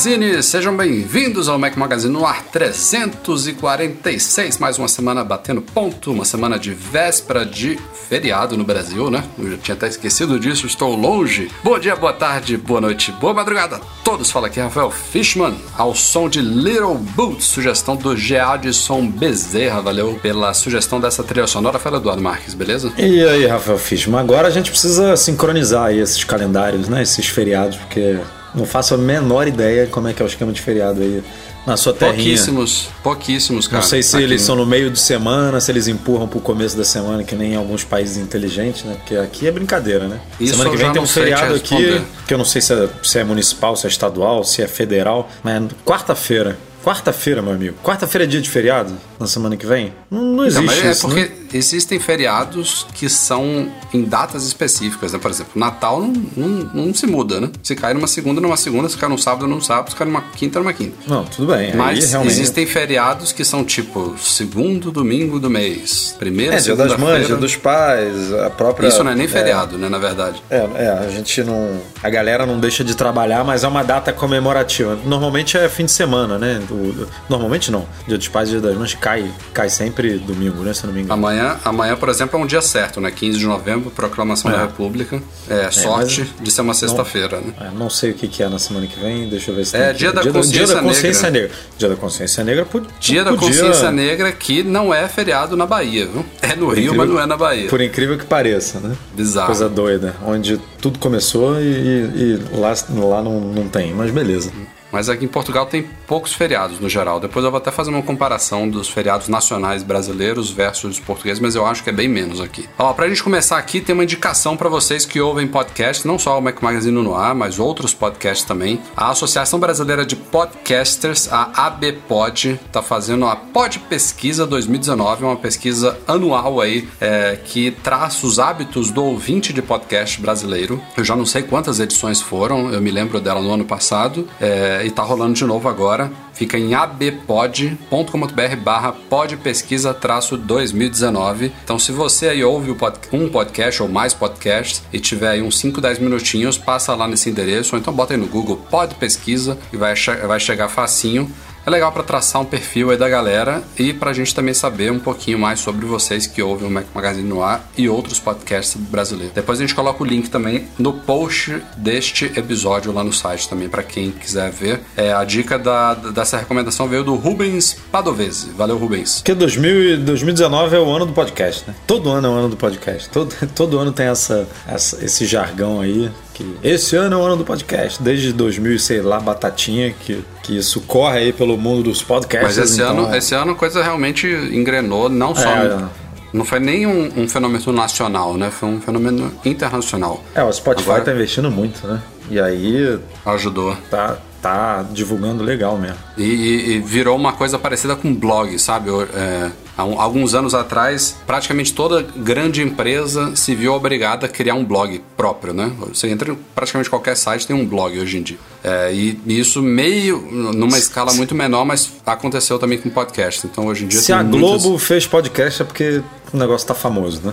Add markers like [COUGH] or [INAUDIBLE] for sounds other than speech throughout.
Magazine, sejam bem-vindos ao Mac Magazine no ar 346, mais uma semana batendo ponto, uma semana de véspera de feriado no Brasil, né? Eu já tinha até esquecido disso, estou longe. Bom dia, boa tarde, boa noite, boa madrugada a todos. Fala aqui Rafael Fishman, ao som de Little Boots, sugestão do Geadson Bezerra, valeu pela sugestão dessa trilha sonora. Fala Eduardo Marques, beleza? E aí, Rafael Fishman, agora a gente precisa sincronizar aí esses calendários, né? Esses feriados, porque não faço a menor ideia como é que é o esquema de feriado aí na sua terrinha. Pouquíssimos, pouquíssimos, cara. Não sei se Aqui eles são no meio de semana, se eles empurram pro começo da semana, que nem em alguns países inteligentes, né? Porque aqui é brincadeira, né? Isso semana que vem tem um te feriado aqui, que eu não sei se é, se é municipal, se é estadual, se é federal, mas é quarta-feira. Quarta-feira, meu amigo. Quarta-feira é dia de feriado na semana que vem? Não, não Então, existe mas é isso, porque né? existem feriados que são em datas específicas, né? Por exemplo, Natal não, não, não se muda, né? Se cai numa segunda, numa segunda, se cai num sábado, num sábado, se cai numa quinta, numa quinta. Não, tudo bem. aí Mas realmente... existem feriados que são tipo segundo domingo do mês, primeira, É, dia das mães, dia dos pais, a própria. Isso não é nem feriado, né? Na verdade. É, é, a gente não. A galera não deixa de trabalhar, mas é uma data comemorativa. Normalmente é fim de semana, né? O- normalmente não. Dia dos pais dia das mães cai, cai sempre domingo, né? Se não me engano. Amanhã, amanhã, por exemplo, é um dia certo, né? 15 de novembro, proclamação É. da República. É, sorte de ser uma sexta-feira, né? É, não sei o que, que é na semana que vem, deixa eu ver se É, dia da dia, consciência dia da consciência negra. Dia da consciência negra pod- Dia da Consciência Negra que não é feriado na Bahia, viu? É no Rio, incrível- mas não é na Bahia. Por incrível que pareça, né? Bizarro. Coisa doida. Onde tudo começou e, e- e lá, lá não, não tem, mas beleza. Mas aqui em Portugal tem poucos feriados no geral. Depois eu vou até fazer uma comparação dos feriados nacionais brasileiros versus portugueses, mas eu acho que é bem menos aqui. Ó, pra gente começar aqui, tem uma indicação para vocês que ouvem podcast, não só o Mac Magazine no ar, mas outros podcasts também. A Associação Brasileira de Podcasters, a ABPod, tá fazendo a Pod Pesquisa 2019, uma pesquisa anual aí é, que traz os hábitos do ouvinte de podcast brasileiro. Eu já não sei quantas edições foram, eu me lembro dela no ano passado, é, e tá rolando de novo agora. Fica em abpod.com.br barra podpesquisa traço 2019. Então se você aí ouve um podcast ou mais podcasts e tiver aí uns 5, 10 minutinhos, passa lá nesse endereço, ou então bota aí no Google Pod Pesquisa e vai, che- vai chegar facinho. É legal para traçar um perfil aí da galera e pra gente também saber um pouquinho mais sobre vocês que ouvem o Mac Magazine no ar e outros podcasts brasileiros. Depois a gente coloca o link também no post deste episódio lá no site também para quem quiser ver. É, a dica da, dessa recomendação veio do Rubens Padovese. Valeu, Rubens. Porque 2000, e 2019 é o ano do podcast, né? Todo ano é o ano do podcast. Todo, [LAUGHS] todo ano tem essa, essa- esse jargão aí. Que esse ano é o ano do podcast. Desde 2000, e sei lá, batatinha, que, que isso corre aí pelo mundo dos podcasts. Mas esse, então- ano, esse ano a coisa realmente engrenou, não só. É. Não foi nem um, um fenômeno nacional, né? Foi um fenômeno internacional. É, o Spotify Agora- tá investindo muito, né? E aí Ajudou. tá, tá divulgando legal mesmo. E, e- e virou uma coisa parecida com blog, sabe? É, há um- alguns anos atrás, praticamente toda grande empresa se viu obrigada a criar um blog próprio, né? Você entra em praticamente qualquer site tem um blog hoje em dia. É, e, e isso meio numa escala muito menor, mas aconteceu também com podcast. Então hoje em dia Se a muitas- Globo fez podcast é porque o negócio tá famoso, né?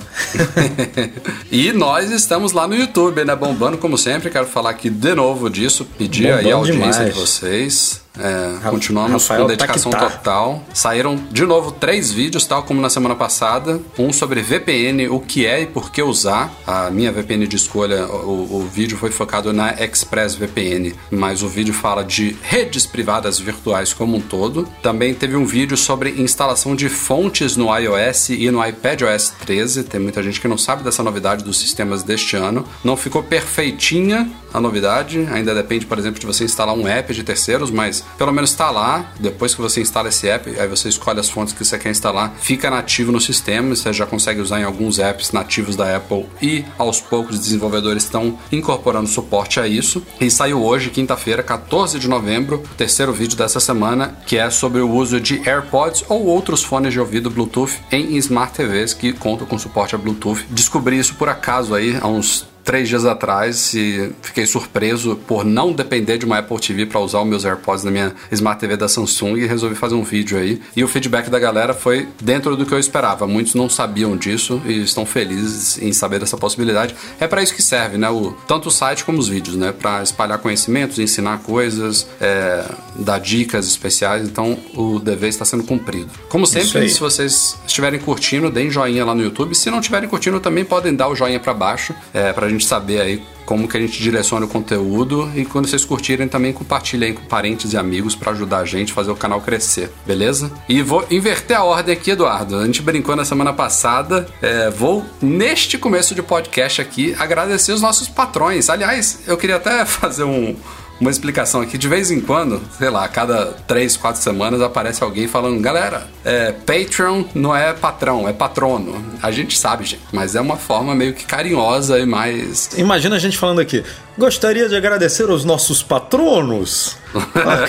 [LAUGHS] e nós estamos lá no YouTube, né? Bombando como sempre. Quero falar aqui de novo disso. Pedir aí a audiência demais. de vocês. É, continuamos Rafael com dedicação tá tá. total. Saíram de novo três vídeos, tal como na semana passada. Um sobre VPN, o que é e por que usar. A minha VPN de escolha, o, o vídeo foi focado na ExpressVPN, mas o vídeo fala de redes privadas virtuais como um todo. Também teve um vídeo sobre instalação de fontes no iOS e no iPadOS 13. Tem muita gente que não sabe dessa novidade dos sistemas deste ano. Não ficou perfeitinha a novidade, ainda depende, por exemplo, de você instalar um app de terceiros, mas pelo menos está lá. Depois que você instala esse app, aí você escolhe as fontes que você quer instalar, fica nativo no sistema. Você já consegue usar em alguns apps nativos da Apple e aos poucos os desenvolvedores estão incorporando suporte a isso. E saiu hoje, quinta-feira, 14 de novembro, o terceiro vídeo dessa semana, que é sobre o uso de AirPods ou outros fones de ouvido Bluetooth em Smart TVs que contam com suporte a Bluetooth. Descobri isso por acaso aí há uns três dias atrás e fiquei surpreso por não depender de uma Apple TV para usar os meus AirPods na minha Smart TV da Samsung e resolvi fazer um vídeo aí. E o feedback da galera foi dentro do que eu esperava. Muitos não sabiam disso e estão felizes em saber dessa possibilidade. É para isso que serve, né? O, tanto o site como os vídeos, né? Para espalhar conhecimentos, ensinar coisas, é, dar dicas especiais. Então o dever está sendo cumprido. Como sempre, se vocês estiverem curtindo, deem joinha lá no YouTube. Se não estiverem curtindo, também podem dar o joinha para baixo, é, pra gente saber aí como que a gente direciona o conteúdo e quando vocês curtirem também compartilhem com parentes e amigos para ajudar a gente a fazer o canal crescer, beleza? E vou inverter a ordem aqui, Eduardo. A gente brincou na semana passada. É, vou, neste começo de podcast aqui, agradecer os nossos patrões. Aliás, eu queria até [LAUGHS] fazer um uma explicação aqui. De vez em quando, sei lá, a cada três, quatro semanas aparece alguém falando: galera, é, Patreon não é patrão, é patrono. A gente sabe, gente, mas é uma forma meio que carinhosa e mais. Imagina a gente falando aqui. Gostaria de agradecer aos nossos patronos. [LAUGHS] ah,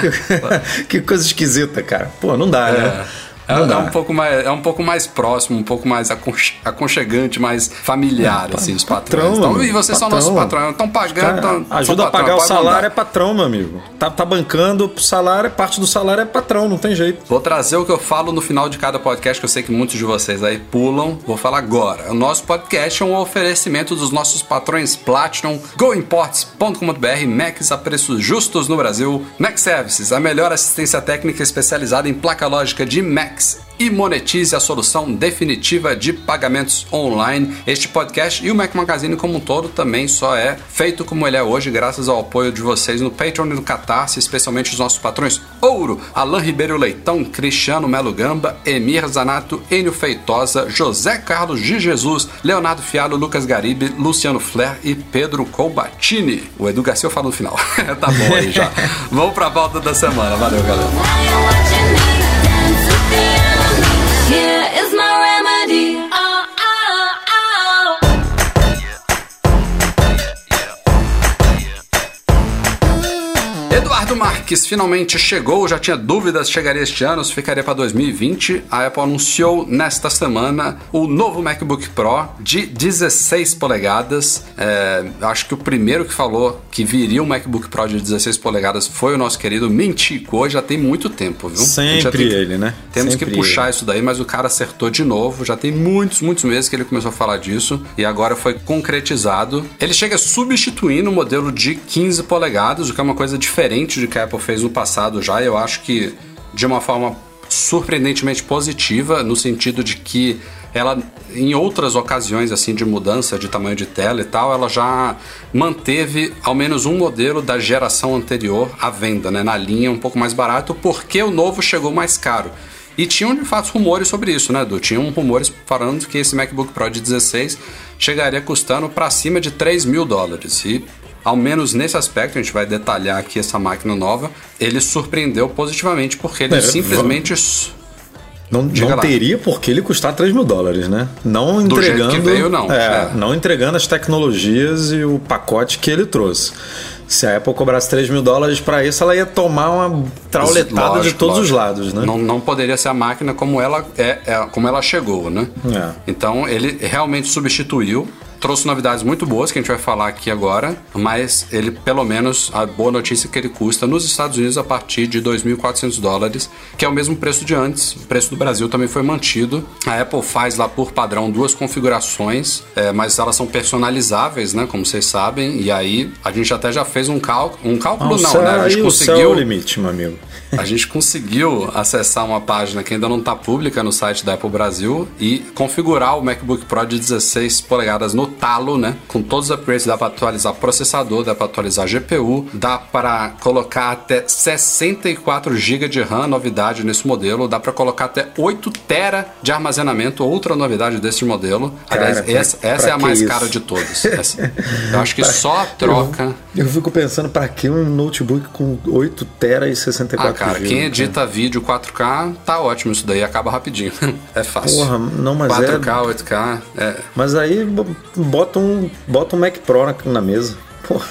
que, [LAUGHS] que, coisa esquisita, cara. Pô, não dá, é. né? É, é, um pouco mais, é um pouco mais próximo, um pouco mais aconchegante, mais familiar, é, assim, os patrões. Patrão, então, e vocês patrão. são nossos patrões, estão pagando. Tão, ajuda a pagar o salário mandar. é patrão, meu amigo. Tá, tá bancando o salário, parte do salário é patrão, não tem jeito. Vou trazer o que eu falo no final de cada podcast, que eu sei que muitos de vocês aí pulam. Vou falar agora. O nosso podcast é um oferecimento dos nossos patrões Platinum, GoImports.com.br, Macs a preços justos no Brasil, Mac Services, a melhor assistência técnica especializada em placa lógica de Macs e monetize a solução definitiva de pagamentos online. Este podcast e o Mac Magazine como um todo também só é feito como ele é hoje, graças ao apoio de vocês no Patreon e no Catarse, especialmente os nossos patrões Ouro, Alain Ribeiro Leitão, Cristiano Melo Gamba, Emir Zanato, Enio Feitosa, José Carlos de Jesus, Leonardo Fialo, Lucas Garibe, Luciano Flair e Pedro Colbatini. O Edu Garcia eu falo no final. [LAUGHS] tá bom aí já. [LAUGHS] Vamos pra volta da semana. Valeu, galera. Eduardo Marques finalmente chegou, já tinha dúvidas chegaria este ano, se ficaria para 2020. A Apple anunciou nesta semana o novo MacBook Pro de 16 polegadas. É, acho que o primeiro que falou que viria um MacBook Pro de 16 polegadas foi o nosso querido Mintico, já tem muito tempo, viu? Sempre tem, ele, né? Temos Sempre que puxar ele. isso daí, mas o cara acertou de novo. Já tem muitos, muitos meses que ele começou a falar disso e agora foi concretizado. Ele chega substituindo o modelo de 15 polegadas, o que é uma coisa diferente a Apple fez no passado já. Eu acho que de uma forma surpreendentemente positiva, no sentido de que ela, em outras ocasiões assim de mudança de tamanho de tela e tal, ela já manteve ao menos um modelo da geração anterior à venda, né, na linha um pouco mais barato, porque o novo chegou mais caro. E tinham de fato rumores sobre isso, né, Du? Tinham rumores falando que esse MacBook Pro de 16 chegaria custando para cima de 3 mil dólares. E ao menos nesse aspecto, a gente vai detalhar aqui essa máquina nova, ele surpreendeu positivamente porque ele é, simplesmente. Não, não teria por que ele custar 3 mil dólares, né? Não entregando. Veio, não. É, é. Não entregando as tecnologias e o pacote que ele trouxe. Se a Apple cobrasse 3 mil dólares para isso, ela ia tomar uma trauletada lógico, de todos lógico. os lados, né? Não, não poderia ser a máquina como ela, é, é como ela chegou, né? É. Então ele realmente substituiu trouxe novidades muito boas que a gente vai falar aqui agora, mas ele, pelo menos, a boa notícia é que ele custa nos Estados Unidos a partir de 2.400 dólares, que é o mesmo preço de antes. O preço do Brasil também foi mantido. A Apple faz lá por padrão duas configurações, é, mas elas são personalizáveis, né? Como vocês sabem. E aí a gente até já fez um cálculo. Um cálculo não, não né? A gente conseguiu. É o limite, meu amigo. A gente conseguiu acessar uma página que ainda não está pública no site da Apple Brasil e configurar o MacBook Pro de 16 polegadas no talo, né? Com todos os upgrades, dá para atualizar processador, dá para atualizar GPU, dá para colocar até 64 GB de RAM, novidade nesse modelo, dá para colocar até 8 TB de armazenamento, outra novidade desse modelo. Cara, Aliás, pra- essa, essa pra é a mais isso? cara de todas. [LAUGHS] Essa. Eu acho que só a troca. Eu, eu fico pensando, pra que um notebook com 8 TB e 64 Ah, cara, GB? quem edita vídeo 4K, tá ótimo isso daí, acaba rapidinho. [LAUGHS] É fácil. Porra, não, mas 4K, 8K, é. Mas aí bota um, bota um Mac Pro na, na mesa. Porra,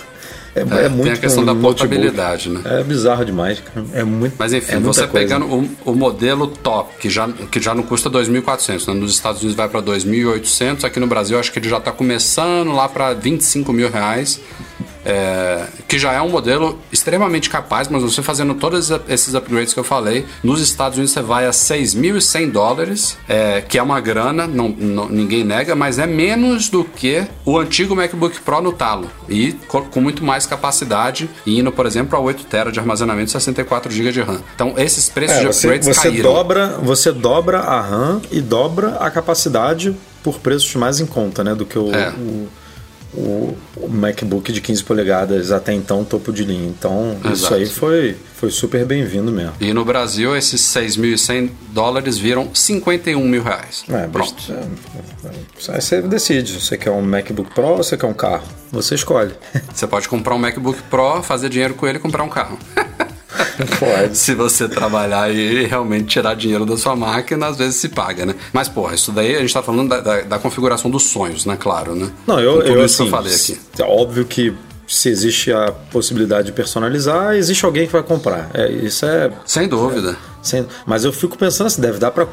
é, é É, muito tem a questão da portabilidade, né? É bizarro demais, cara. É muito. Mas enfim, é você coisa. pegando o, o modelo top, que já, que já não custa 2.400, né? nos Estados Unidos vai para 2.800, aqui no Brasil acho que ele já está começando lá para 25 mil reais, é, que já é um modelo extremamente capaz, mas você fazendo todos esses upgrades que eu falei, nos Estados Unidos você vai a 6.100 dólares, é, que é uma grana, não, não- ninguém nega, mas é menos do que o antigo MacBook Pro no talo, e co- com muito mais capacidade, e indo, por exemplo, a 8 TB de armazenamento e 64 GB de RAM. Então, esses preços É, de você, upgrades você caíram. dobra, você dobra a RAM e dobra a capacidade por preços mais em conta, né? Do que o, É. o, o- o MacBook de 15 polegadas até então topo de linha. Então isso Exato. aí foi, foi super bem-vindo mesmo. E no Brasil, esses 6.100 dólares viram 51 mil reais. É, Pronto. best- Aí você decide. Você quer um MacBook Pro ou você quer um carro? Você escolhe. Você pode comprar um MacBook Pro, fazer dinheiro com ele e comprar um carro. [LAUGHS] Pode. Se você trabalhar e realmente tirar dinheiro da sua máquina, às vezes se paga, né? Mas, porra, isso daí a gente tá falando da, da- da configuração dos sonhos, né? Claro, né? Não, eu, Com tudo eu isso assim, que eu falei aqui. É óbvio que se existe a possibilidade de personalizar, existe alguém que vai comprar. É, isso é Sem dúvida. Sem- Mas eu fico pensando assim, deve dar pra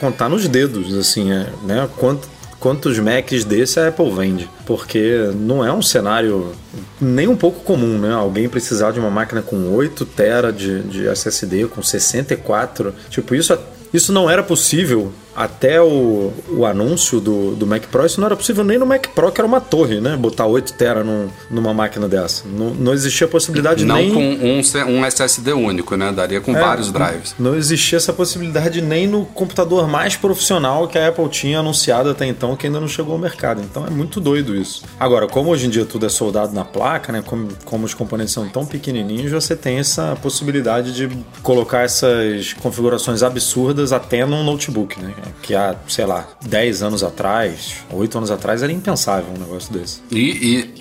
contar nos dedos, assim, é, né? Quanto, quantos Macs desse a Apple vende? Porque não é um cenário nem um pouco comum, né? Alguém precisar de uma máquina com 8 TB de, de SSD, com 64. Tipo, isso, isso não era possível até o, o anúncio do, do Mac Pro. Isso não era possível nem no Mac Pro, que era uma torre, né? Botar 8 TB num, numa máquina dessa. Não, não existia possibilidade Não nem... com um, um SSD único, né? Daria com É, vários drives. Não existia essa possibilidade nem no computador mais profissional que a Apple tinha anunciado até então, que ainda não chegou ao mercado. Então é muito doido isso. Agora, como hoje em dia tudo é soldado na placa, né? Como, como os componentes são tão pequenininhos, você tem essa possibilidade de colocar essas configurações absurdas até num notebook, né? Que há, sei lá, 10 anos atrás, 8 anos atrás era impensável um negócio desse. E,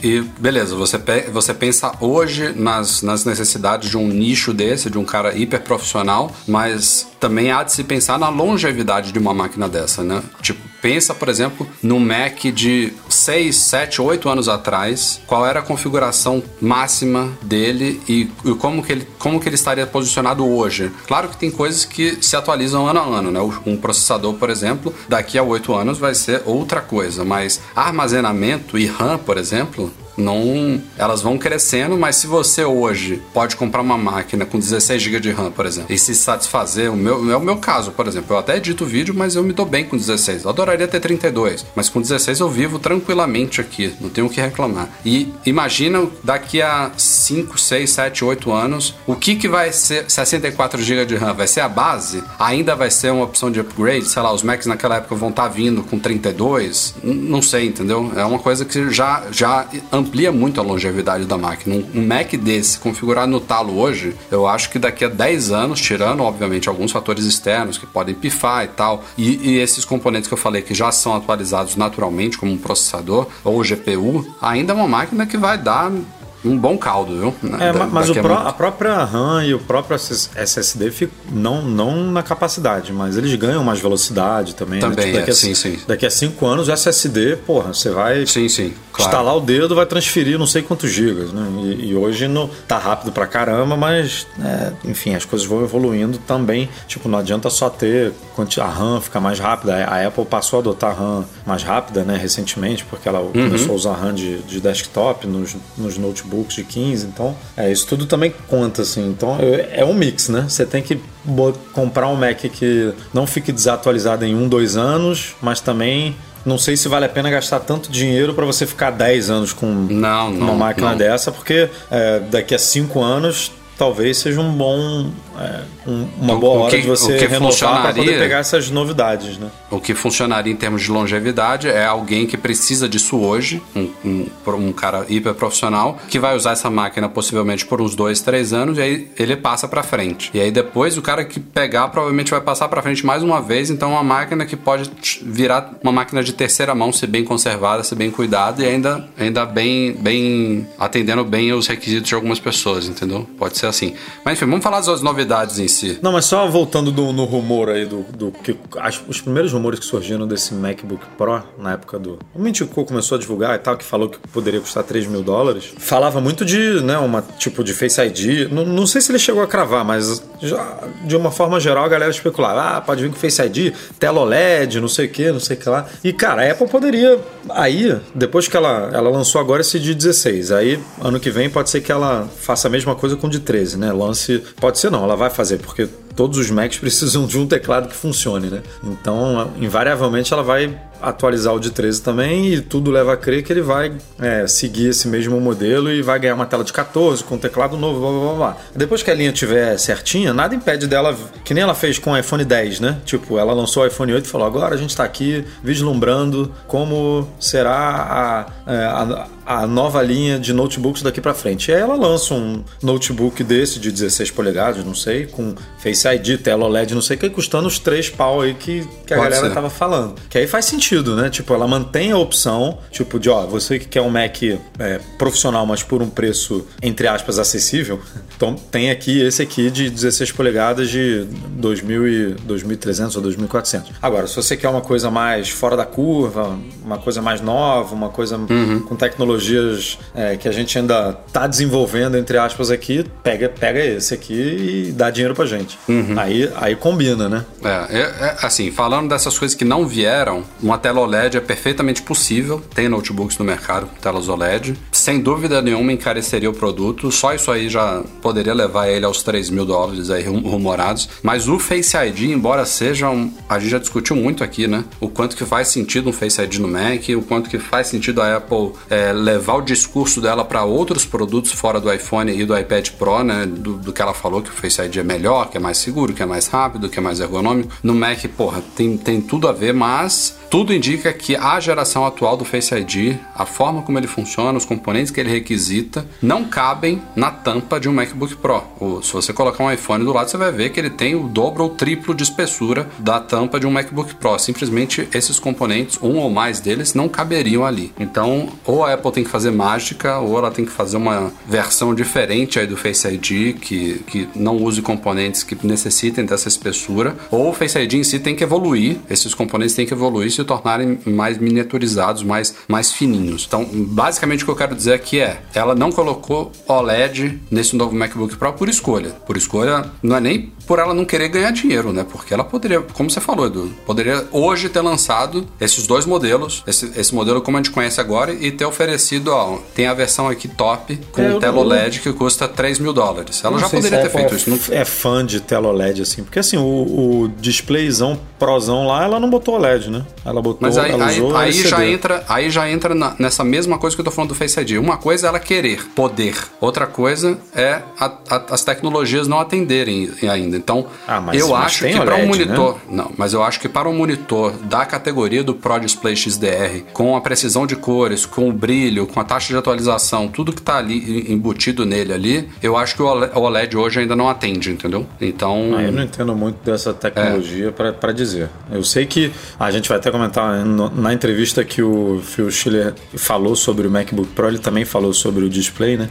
e- e, beleza, você, pe- você pensa hoje nas, nas necessidades de um nicho desse, de um cara hiper profissional, mas também há de se pensar na longevidade de uma máquina dessa, né? Tipo, pensa, por exemplo, no Mac de 6, 7, 8 anos atrás, qual era a configuração máxima dele e, e como, que ele, como que ele estaria posicionado hoje. Claro que tem coisas que se atualizam ano a ano, né? Um processador, por exemplo, daqui a 8 anos vai ser outra coisa, mas armazenamento e RAM, por exemplo, não, elas vão crescendo, mas se você hoje pode comprar uma máquina com 16 GB de RAM, por exemplo, e se satisfazer, o meu, é o meu caso, por exemplo, eu até edito vídeo, mas eu me dou bem com 16. Eu adoraria ter 32, mas com 16 eu vivo tranquilamente aqui, não tenho o que reclamar. E imagina daqui a 5, 6, 7, 8 anos, o que que vai ser 64 GB de RAM? Vai ser a base? Ainda vai ser uma opção de upgrade? Sei lá, os Macs naquela época vão estar vindo com 32? N- Não sei, entendeu? É uma coisa que já, já amplia muito a longevidade da máquina. Um, um Mac desse configurado no talo hoje, eu acho que daqui a 10 anos, tirando obviamente alguns fatores externos que podem pifar e tal, e, e esses componentes que eu falei que já são atualizados naturalmente, como um processador ou GPU, ainda é uma máquina que vai dar um bom caldo, viu? É, Da- ma- mas o a muito- a própria RAM e o próprio SS- SSD ficam, não, não na capacidade, mas eles ganham mais velocidade também. né? Também, daqui, é, a, sim, sim. daqui a cinco anos o SSD, porra, você vai Sim, sim, claro. instalar o dedo, vai transferir não sei quantos gigas, né? E, e hoje no, tá rápido pra caramba, mas é, enfim, as coisas vão evoluindo também. Tipo, não adianta só ter a RAM ficar mais rápida. A Apple passou a adotar a RAM mais rápida, né, recentemente, porque ela Uhum. começou a usar RAM de, de desktop nos, nos notebooks de 15. Então, é, isso tudo também conta, assim. Então, é, um mix, né? Você tem que comprar um Mac que não fique desatualizado em um, dois anos, mas também não sei se vale a pena gastar tanto dinheiro para você ficar 10 anos com Não, não, uma máquina não. dessa, porque é, daqui a 5 anos talvez seja um bom é, um- uma O- boa o hora que- de você renovar para poder pegar essas novidades, né? O que funcionaria em termos de longevidade é alguém que precisa disso hoje, um, um, um cara hiper profissional, que vai usar essa máquina possivelmente por uns dois, três anos, e aí ele passa pra frente. E aí depois o cara que pegar provavelmente vai passar pra frente mais uma vez, então é uma máquina que pode virar uma máquina de terceira mão, ser bem conservada, ser bem cuidada e ainda, ainda bem, bem atendendo bem os requisitos de algumas pessoas, entendeu? Pode ser assim. Mas enfim, vamos falar das novidades em si. Não, mas só voltando do- no rumor aí do, do que as- os primeiros rumores que surgiram desse MacBook Pro na época do o Mintico começou a divulgar e tal que falou que poderia custar 3 mil dólares falava muito de né uma tipo de Face ID não, não sei se ele chegou a cravar mas já, de uma forma geral a galera especulava ah pode vir com Face ID tela OLED não sei o que não sei o que lá e cara a Apple poderia aí depois que ela ela lançou agora esse de 16 aí ano que vem pode ser que ela faça a mesma coisa com o de 13 né lance pode ser não ela vai fazer porque todos os Macs precisam de um teclado que funcione, né? Então, invariavelmente, ela vai atualizar o de 13 também e tudo leva a crer que ele vai é, seguir esse mesmo modelo e vai ganhar uma tela de 14 com um teclado novo, blá, blá, blá. Depois que a linha tiver certinha, nada impede dela, que nem ela fez com o iPhone 10, né? Tipo, ela lançou o iPhone 8 e falou, agora a gente tá aqui vislumbrando como será a, é, a, a nova linha de notebooks daqui para frente. E aí ela lança um notebook desse de 16 polegadas, não sei, com Face ID, tela OLED, não sei o que, custando os três pau aí que, que a Pode galera ser. tava falando. Que aí faz sentido, né? Tipo, ela mantém a opção, tipo, de ó, você que quer um Mac é, profissional, mas por um preço, entre aspas, acessível, [LAUGHS] então tem aqui esse aqui de 16 polegadas de 2000 e 2.300 ou 2.400. Agora, se você quer uma coisa mais fora da curva, uma coisa mais nova, uma coisa com tecnologias é, que a gente ainda tá desenvolvendo, entre aspas, aqui, pega, pega esse aqui e dá dinheiro pra gente. Aí, aí combina, né? É, é, é, assim, falando dessas coisas que não vieram, uma tela OLED é perfeitamente possível. Tem notebooks no mercado com telas OLED. Sem dúvida nenhuma encareceria o produto. Só isso aí já poderia levar ele aos 3 mil dólares aí rum- rumorados. Mas o Face ID, embora seja um. A gente já discutiu muito aqui, né? O quanto que faz sentido um Face ID no Mac, o quanto que faz sentido a Apple é, levar o discurso dela para outros produtos fora do iPhone e do iPad Pro, né? Do, do que ela falou que o Face ID é melhor, que é mais seguro, que é mais rápido, que é mais ergonômico. No Mac, porra, tem, tem tudo a ver, mas tudo indica que a geração atual do Face ID, a forma como ele funciona, os componentes que ele requisita, não cabem na tampa de um MacBook Pro. O- se você colocar um iPhone do lado, você vai ver que ele tem o dobro ou triplo de espessura da tampa de um MacBook Pro. Simplesmente esses componentes, um ou mais deles, não caberiam ali. Então, ou a Apple tem que fazer mágica, ou ela tem que fazer uma versão diferente aí do Face ID, que, que não use componentes que necessitem dessa espessura, ou o Face ID em si tem que evoluir, esses componentes têm que evoluir se tornarem mais miniaturizados, mais, mais fininhos. Então, basicamente o que eu quero dizer aqui é, ela não colocou OLED nesse novo MacBook Pro por escolha. Por escolha, não é nem por ela não querer ganhar dinheiro, né? Porque ela poderia, como você falou, Edu, poderia hoje ter lançado esses dois modelos, esse, esse modelo como a gente conhece agora, e ter oferecido, ó, tem a versão aqui top com É, tela não- OLED que custa 3 mil dólares. Ela já poderia a ter feito é, isso. Não, É fã de tela OLED, assim. Porque assim, o, o displayzão prosão lá, ela não botou OLED, né? Ela botou. Mas aí, aí, aí já entra, aí já entra na- nessa mesma coisa que eu tô falando do Face ID. Uma coisa é ela querer, poder. Outra coisa é a- a- as tecnologias não atenderem ainda. Então, Ah, mas- eu mas acho que para um monitor, não, mas eu acho que para um monitor da categoria do Pro Display XDR, com a precisão de cores, com o brilho, com a taxa de atualização, tudo que tá ali embutido nele ali, eu acho que o OLED hoje ainda não atende, entendeu? Então, Ah, eu não entendo muito dessa tecnologia pra para dizer. Eu sei que a gente vai até comentar na entrevista que o Phil Schiller falou sobre o MacBook Pro, ele também falou sobre o display, né?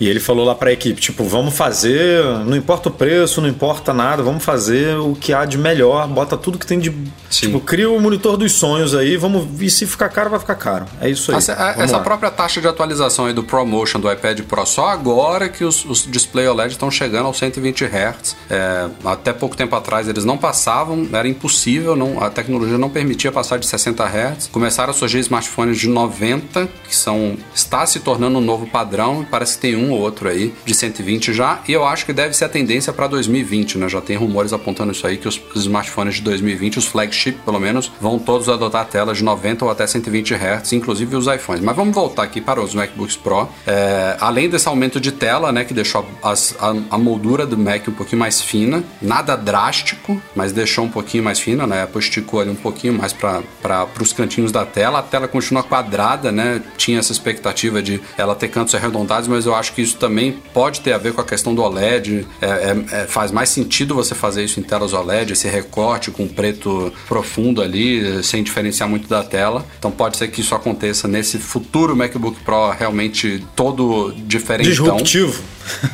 E ele falou lá para a equipe, tipo, vamos fazer, não importa o preço, não importa nada, vamos fazer o que há de melhor, bota tudo que tem de, Sim. tipo, cria o monitor dos sonhos aí, vamos, e se ficar caro vai ficar caro. É isso aí. Essa, essa própria taxa de atualização aí do ProMotion do iPad Pro, só agora que os, os display OLED estão chegando aos 120 Hz. É, até pouco tempo atrás eles não passavam, era impossível, não, a tecnologia não permitia passar de 60 Hz. Começaram a surgir smartphones de 90, que são está se tornando um novo padrão, e parece que tem um um ou outro aí de 120 já, e eu acho que deve ser a tendência para 2020, né? Já tem rumores apontando isso aí que os, smartphones de 2020, os flagship pelo menos, vão todos adotar telas de 90 ou até 120 Hz, inclusive os iPhones. Mas vamos voltar aqui para os MacBooks Pro. É, além desse aumento de tela, né, que deixou as, a, a, moldura do Mac um pouquinho mais fina, nada drástico, mas deixou um pouquinho mais fina, né? Esticou ali um pouquinho mais para os cantinhos da tela. A tela continua quadrada, né? Tinha essa expectativa de ela ter cantos arredondados, mas eu acho que isso também pode ter a ver com a questão do OLED. É, é, é, faz mais sentido você fazer isso em telas OLED, esse recorte com preto profundo ali, sem diferenciar muito da tela. Então pode ser que isso aconteça nesse futuro MacBook Pro realmente todo diferente. Disruptivo.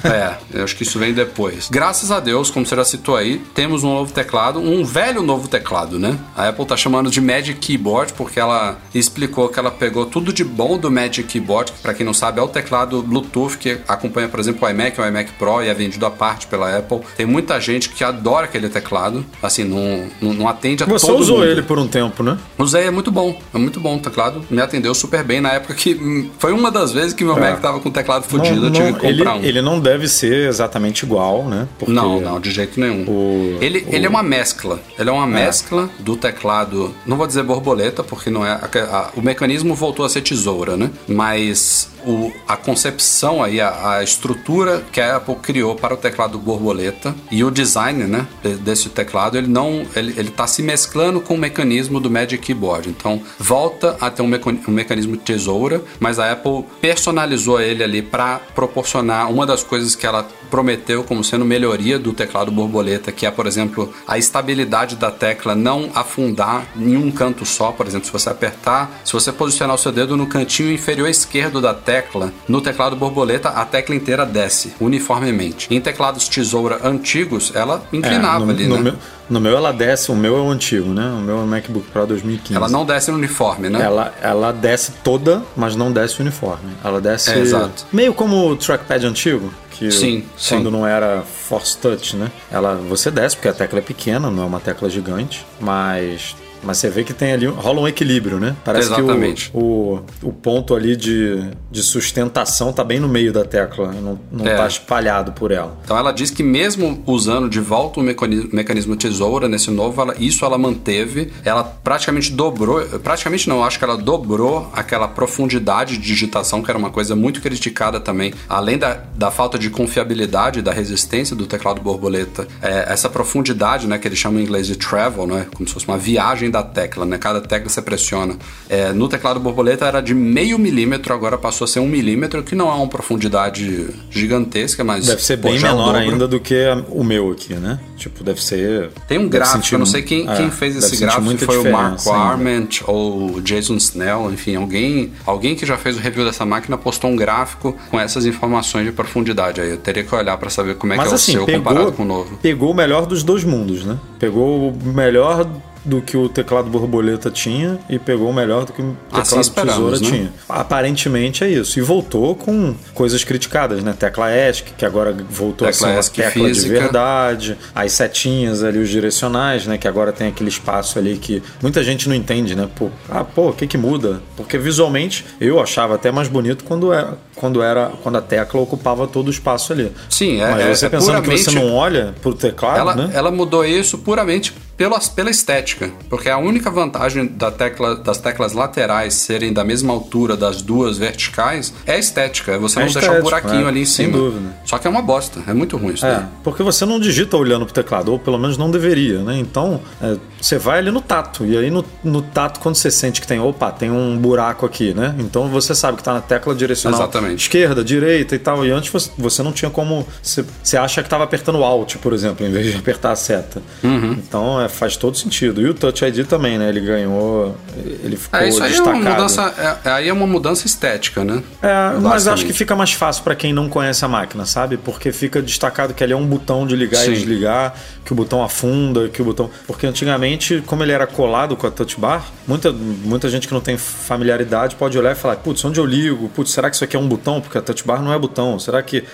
É, eu acho que isso vem depois. Graças a Deus, como você já citou aí, temos um novo teclado, um velho novo teclado, né? A Apple tá chamando de Magic Keyboard porque ela explicou que ela pegou tudo de bom do Magic Keyboard, que para quem não sabe é o teclado Bluetooth que acompanha, por exemplo, o iMac, o iMac Pro e é vendido à parte pela Apple. Tem muita gente que adora aquele teclado, assim, não, não, não atende a Você todo usou mundo. ele por um tempo, né? Usei, é muito bom, é muito bom o teclado, me atendeu super bem na época que hum, foi uma das vezes que meu É. Mac tava com o teclado fudido, Não, eu tive que ele, comprar um. ele não deve ser exatamente igual, né? Porque Não, não, de jeito nenhum. o- ele, o- ele é uma mescla. Ele é uma mescla do teclado. Não vou dizer borboleta, porque não é. a- a- o mecanismo voltou a ser tesoura, né? Mas o, a concepção aí, a, a estrutura que a Apple criou para o teclado borboleta e o design, né, de- desse teclado, ele não, ele, ele tá se mesclando com o mecanismo do Magic Keyboard. Então, volta a ter um, meca- um mecanismo tesoura, mas a Apple personalizou ele ali para proporcionar uma das coisas que ela prometeu como sendo melhoria do teclado borboleta, que é, por exemplo, a estabilidade da tecla não afundar em um canto só. Por exemplo, se você apertar, se você posicionar o seu dedo no cantinho inferior esquerdo da tecla, no teclado borboleta, a tecla inteira desce uniformemente. Em teclados tesoura antigos, ela É, inclinava no, ali, no né? meu, no meu ela desce, o meu é o antigo, né? O meu é o MacBook Pro 2015. Ela não desce no uniforme, né? Ela, ela desce toda, mas não desce uniforme. Ela desce É, exato. meio como o trackpad antigo, que Sim, quando sim. não era Force Touch, né? Ela você desce porque a tecla é pequena, não é uma tecla gigante, mas mas você vê que tem ali rola um equilíbrio, né? Parece Exatamente. que o, o, o ponto ali de, de sustentação tá bem no meio da tecla, não, não É. tá espalhado por ela. Então ela diz que mesmo usando de volta o mecani- mecanismo tesoura nesse novo, ela- isso ela manteve. Ela praticamente dobrou, praticamente não, acho que ela dobrou aquela profundidade de digitação, que era uma coisa muito criticada também. Além da, da falta de confiabilidade, da resistência do teclado borboleta, é, essa profundidade, né, que eles chamam em inglês de travel, né, como se fosse uma viagem da tecla, né, cada tecla você pressiona. É, no teclado borboleta era de meio milímetro, agora passou a ser um milímetro, que não é uma profundidade gigantesca, mas Deve ser bem é menor ainda do que o meu aqui, né? Tipo, deve ser. Tem um gráfico, eu não sei quem, é, quem fez esse gráfico, se foi o Marco ainda. Arment ou o Jason Snell, enfim, alguém, alguém que já fez o review dessa máquina postou um gráfico com essas informações de profundidade aí. Eu teria que olhar para saber como é Mas que é assim, o seu pegou, comparado com o novo. pegou o melhor dos dois mundos, né? Pegou o melhor do que o teclado borboleta tinha e pegou o melhor do que o Assim teclado esperamos, tesoura né? tinha. Aparentemente é isso. E voltou com coisas criticadas, né? Tecla ESC, que agora voltou Tecla a ser uma ESC tecla de física. verdade. As setinhas ali, os direcionais, né? Que agora tem aquele espaço ali que muita gente não entende, né? Pô, ah, pô, o que que muda? Porque visualmente eu achava até mais bonito quando era, quando era quando a tecla ocupava todo o espaço ali. Sim, é- Mas é- você é pensando que você não olha pro teclado, Ela, né? ela mudou isso puramente pela, pela estética, porque a única vantagem da tecla, das teclas laterais serem da mesma altura das duas verticais é a estética, é você É não deixar um estético, buraquinho é, ali em sem cima. dúvida. Só que é uma bosta, é muito ruim isso É, daí. porque você não digita olhando pro teclado, ou pelo menos não deveria, né? Então, é, você vai ali no tato, e aí no, no tato, quando você sente que tem, opa, tem um buraco aqui, né? Então você sabe que tá na tecla direcional Exatamente. Esquerda, direita e tal, e antes você, não tinha como. Você, acha que tava apertando Alt, por exemplo, em vez de apertar a seta. Uhum. Então é, faz todo sentido. E o Touch ID também, né? Ele ganhou. Ele ficou É, isso aí é uma destacado. mudança, é, aí é uma mudança estética, né? É, mas Basicamente. acho que fica mais fácil pra quem não conhece a máquina, sabe? Porque fica destacado que ali é um botão de ligar Sim. e desligar, que o botão afunda, que o botão. Porque antigamente, como ele era colado com a touch bar, muita, muita gente que não tem familiaridade pode olhar e falar: putz, onde eu ligo? Putz, será que isso aqui é um botão? Porque a touch bar não é botão. Será que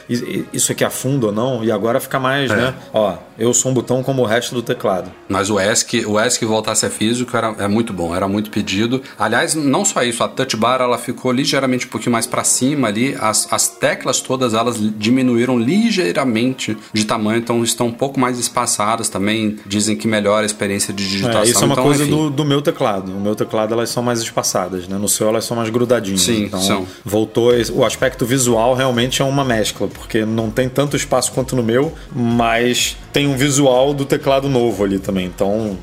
isso aqui afunda ou não? E agora fica mais, é. né? Ó, eu sou um botão como o resto do teclado. Mas o ESC, o ESC voltar a ser físico era, é muito bom, era muito pedido. Aliás, não só isso, a touch bar ela ficou ligeiramente um pouquinho mais para cima ali. As, as teclas todas elas diminuíram ligeiramente de tamanho, então estão um pouco mais espaçadas também. Dizem que melhora a experiência de digitação. É, isso é uma então, coisa do, do, meu teclado. O meu teclado elas são mais espaçadas, né? No seu elas são mais grudadinhas. Sim, então, são. voltou. Aspecto visual realmente é uma mescla, porque não tem tanto espaço quanto no meu, mas tem um visual do teclado novo ali também. Então,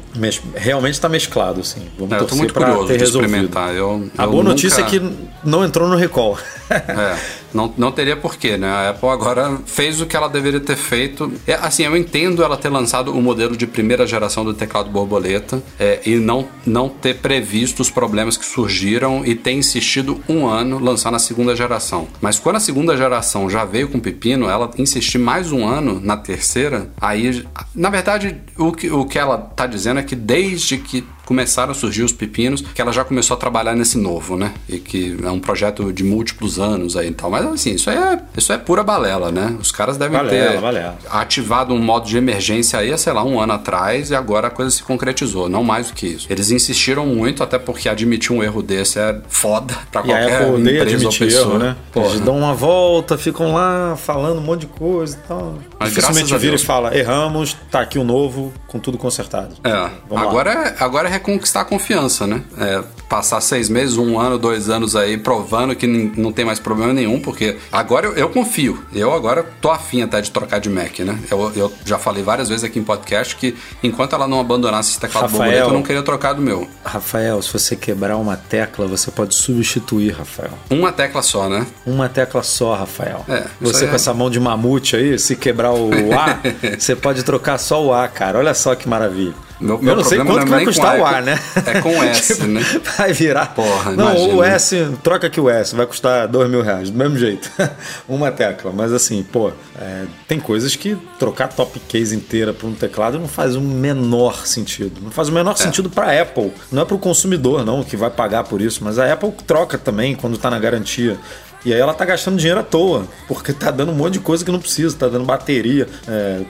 realmente está mesclado, assim. Vamos é, eu muito curioso ter resolvido. experimentar. Eu, a eu boa nunca... notícia é que não entrou no recall. é, [LAUGHS] não, não teria porquê, né? A Apple agora fez o que ela deveria ter feito. É, assim, eu entendo ela ter lançado o modelo de primeira geração do teclado borboleta é, e não, não ter previsto os problemas que surgiram e ter insistido um ano lançar na segunda geração. Mas quando a segunda geração já veio com pepino, ela insistir mais um ano na terceira, aí, na verdade, o que, o que ela tá dizendo é que desde que começaram a surgir os pepinos, que ela já começou a trabalhar nesse novo, né? E que é um projeto de múltiplos anos aí e tal. Mas assim, isso é, isso é pura balela, né? Os caras devem balela, ter balela. ativado um modo de emergência aí, sei lá, um ano atrás e agora a coisa se concretizou, não mais do que isso. Eles insistiram muito, até porque admitir um erro desse é foda [LAUGHS] pra e qualquer Apple empresa ou pessoa. Erro, né? Porra. Eles dão uma volta, ficam lá falando um monte de coisa e tal. Mas Dificilmente vira e fala, erramos, tá aqui o um novo, com tudo consertado. É, Vamos agora, lá. é, agora é reconquistar a confiança, né? É, passar seis meses, um ano, dois anos aí provando que não tem mais problema nenhum, porque agora eu, eu, confio. Eu agora tô afim até de trocar de Mac, né? Eu, eu, já falei várias vezes aqui em podcast que enquanto ela não abandonasse esse teclado Rafael, borboleta, eu não queria trocar do meu. Rafael, se você quebrar uma tecla, você pode substituir, Rafael. Uma tecla só, né? Uma tecla só, Rafael. É, você com é... essa mão de mamute aí, se quebrar o A, [LAUGHS] você pode trocar só o A, cara. Olha só que maravilha. Meu, meu eu não sei quanto não é vai custar o ar, né? É com [LAUGHS] S, tipo, né? Vai virar. Porra, Não, imagina. o S, troca aqui o S, vai custar dois mil reais, do mesmo jeito. [LAUGHS] Uma tecla. Mas assim, pô, é, tem coisas que trocar top case inteira por um teclado não faz o menor sentido. Não faz o menor é. sentido para Apple. Não é para o consumidor, não, que vai pagar por isso. Mas a Apple troca também quando está na garantia. E aí ela tá gastando dinheiro à toa, porque tá dando um monte de coisa que não precisa, tá dando bateria, é,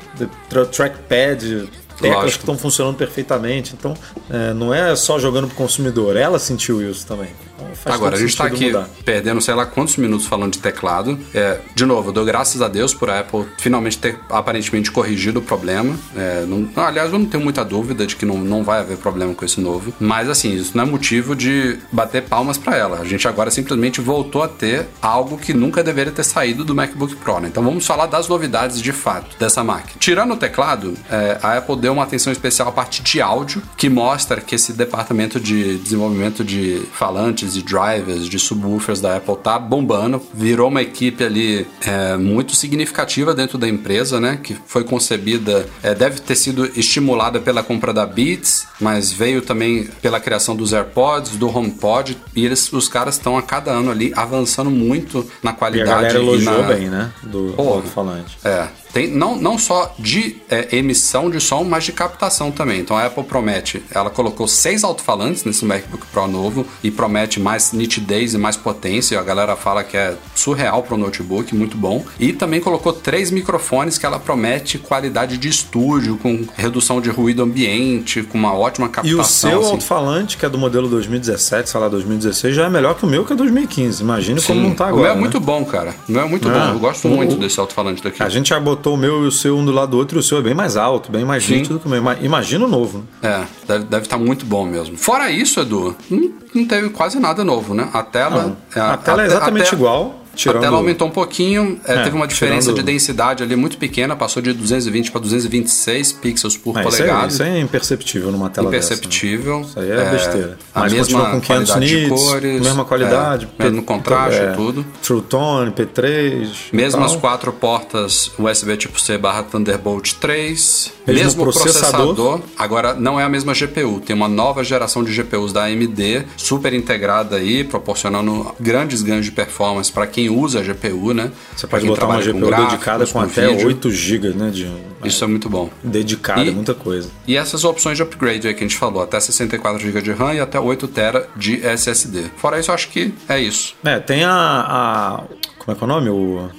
trackpad, teclas Lógico. que estão funcionando perfeitamente. Então, é, não é só jogando para o consumidor, ela sentiu isso também. Então, Agora, a gente está aqui mudar. perdendo sei lá quantos minutos falando de teclado. É, de novo, eu dou graças a Deus por a Apple finalmente ter aparentemente corrigido o problema. É, não, aliás, eu não tenho muita dúvida de que não, não vai haver problema com esse novo. Mas, assim, isso não é motivo de bater palmas para ela. A gente agora simplesmente voltou a ter algo que nunca deveria ter saído do MacBook Pro. Né? Então, vamos falar das novidades de fato dessa máquina. Tirando o teclado, é, a Apple deu uma atenção especial à parte de áudio, que mostra que esse departamento de desenvolvimento de falantes e drivers, de subwoofers da Apple tá bombando. Virou uma equipe ali é, muito significativa dentro da empresa, né? Que foi concebida, é, deve ter sido estimulada pela compra da Beats, mas veio também pela criação dos AirPods, do HomePod. E eles, os caras estão a cada ano ali avançando muito na qualidade. E a galera elogiou na... bem, né? Do alto-falante. É. Tem não, não só de é, emissão de som, mas de captação também. Então a Apple promete, ela colocou seis alto-falantes nesse MacBook Pro novo e promete mais nitidez e mais potência. A galera fala que é surreal para o notebook, muito bom. E também colocou três microfones que ela promete qualidade de estúdio, com redução de ruído ambiente, com uma ótima captação. E o seu assim. alto-falante, que é do modelo 2017, sei lá, 2016, já é melhor que o meu, que é 2015. Imagina como não tá agora. O meu é né? muito bom, cara. O meu é muito bom. Eu gosto o, muito desse alto-falante daqui. A gente já botou o meu e o seu um do lado do outro e o seu é bem mais alto, bem mais nítido do que o meu. Imagina o novo. Né? É, deve, estar tá muito bom mesmo. Fora isso, Edu, não, não teve quase nada novo, né? A tela. É, a, a, tela é exatamente igual. Tirando... A tela aumentou um pouquinho, é, é, teve uma diferença tirando... de densidade ali muito pequena, passou de 220 para 226 pixels por é, polegada. Isso, é, é imperceptível numa tela Imperceptível. Dessa, né? Isso aí é, besteira. A Mas mesma com 500 nits, cores, mesma qualidade, é, mesmo contraste e tudo. True Tone, P3. Mesmo as quatro portas USB tipo C barra Thunderbolt 3. Mesmo, mesmo processador. processador. Agora não é a mesma GPU, tem uma nova geração de GPUs da AMD, super integrada aí, proporcionando grandes ganhos de performance para quem usa a GPU, né? Você pode botar uma GPU gráficos, dedicada com, com até vídeo. 8 GB, né? De, Isso é muito bom. Dedicada, e, muita coisa. E essas opções de upgrade aí que a gente falou, até 64 GB de RAM e até 8 TB de SSD. Fora isso, eu acho que é isso. É, tem a, a como é que é o nome? O,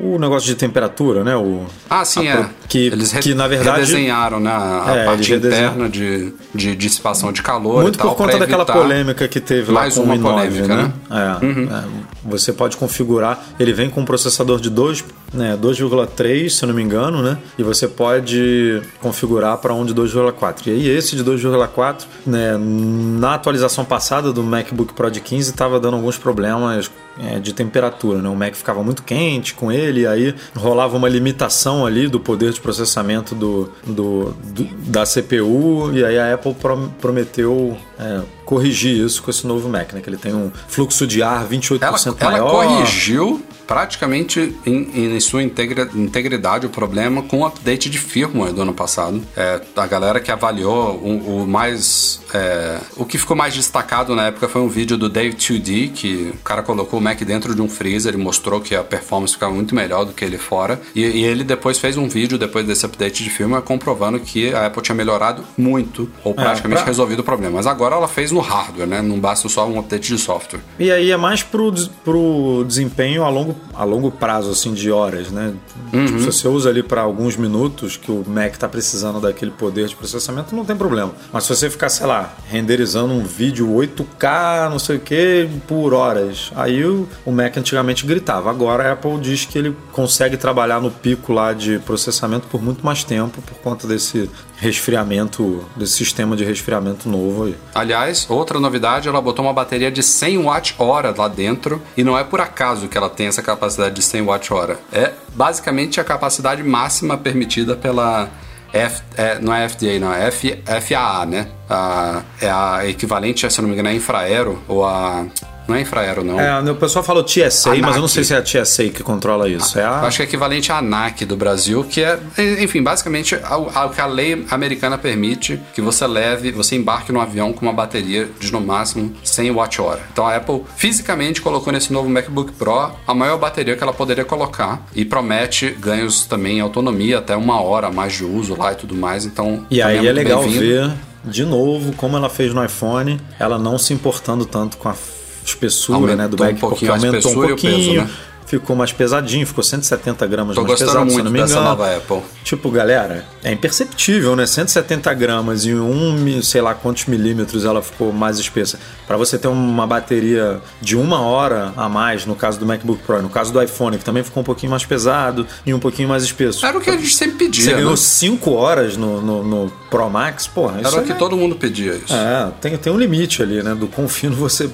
o negócio de temperatura, né? O, Ah, sim, a é. Que, Eles re- que na verdade. redesenharam né, a É, parte interna de, de dissipação de calor Muito e tal. por conta daquela polêmica que teve lá com o uma i9, polêmica, né? né? Uhum. É, é, você pode configurar, ele vem com um processador de 2, né, 2,3, se eu não me engano, né? E você pode configurar para um de 2,4. E aí esse de 2,4, né, na atualização passada do MacBook Pro de 15 estava dando alguns problemas é, de temperatura, né? O Mac ficava muito quente com ele, e aí rolava uma limitação ali do poder de processamento do, do, do- da CPU, e aí a Apple prom- prometeu é, corrigir isso com esse novo Mac, né? Que ele tem um fluxo de ar 28% Ela, ela maior. corrigiu praticamente em, em sua integra- integridade o problema com o update de firmware do ano passado. É, a galera que avaliou o, o mais. é, o que ficou mais destacado na época foi um vídeo do Dave 2D, que o cara colocou o Mac dentro de um freezer e mostrou que a performance ficava muito melhor do que ele fora. E, e ele depois fez um vídeo, depois desse update de firmware, comprovando que a Apple tinha melhorado muito, ou praticamente pra- resolvido o problema. Mas agora ela fez no hardware, né? Não basta só um update de software. E aí é mais pro, pro desempenho a longo, a longo prazo, assim, de horas, né? Uhum. Tipo, se você usa ali para alguns minutos que o Mac tá precisando daquele poder de processamento, não tem problema. Mas se você ficar, sei lá, renderizando um vídeo 8K, não sei o que, por horas, aí o, o Mac antigamente gritava. Agora a Apple diz que ele consegue trabalhar no pico lá de processamento por muito mais tempo por conta desse resfriamento, desse sistema de resfriamento novo aí. Aliás, outra novidade, ela botou uma bateria de 100 watt-hora lá dentro e não é por acaso que ela tem essa capacidade de 100 watt-hora. É basicamente a capacidade máxima permitida pela F, é, não é FDA, não, é F, FAA, né? A, é a equivalente, se não me engano, é Infraero ou a não é Infraero não. É, o pessoal falou TSA, mas eu não ANAC. sei se é a TSA que controla isso. É a... acho que é equivalente à ANAC do Brasil, que é, enfim, basicamente ao que a lei americana permite que você leve, você embarque no avião com uma bateria de no máximo 100 watt-hora. Então a Apple fisicamente colocou nesse novo MacBook Pro a maior bateria que ela poderia colocar e promete ganhos também em autonomia, até uma hora a mais de uso lá e tudo mais. Então, E aí também é muito legal ver, de novo, como ela fez no iPhone, ela não se importando tanto com a espessura Aumentou né, do um porque pouquinho a aumentou um espessura e o peso, pouquinho. né? Ficou mais pesadinho, ficou 170 gramas Tô mais pesado, se muito não me dessa engano. nova Apple. Tipo, galera, é imperceptível, né? 170 gramas e um, sei lá quantos milímetros ela ficou mais espessa. Pra você ter uma bateria de uma hora a mais, no caso do MacBook Pro, no caso do iPhone, que também ficou um pouquinho mais pesado e um pouquinho mais espesso. Era o que a gente sempre pedia, Você ganhou né? 5 horas no, no, no Pro Max, porra, isso Era o que é- todo mundo pedia isso. é, tem, tem um limite ali, né? Do quão fino você,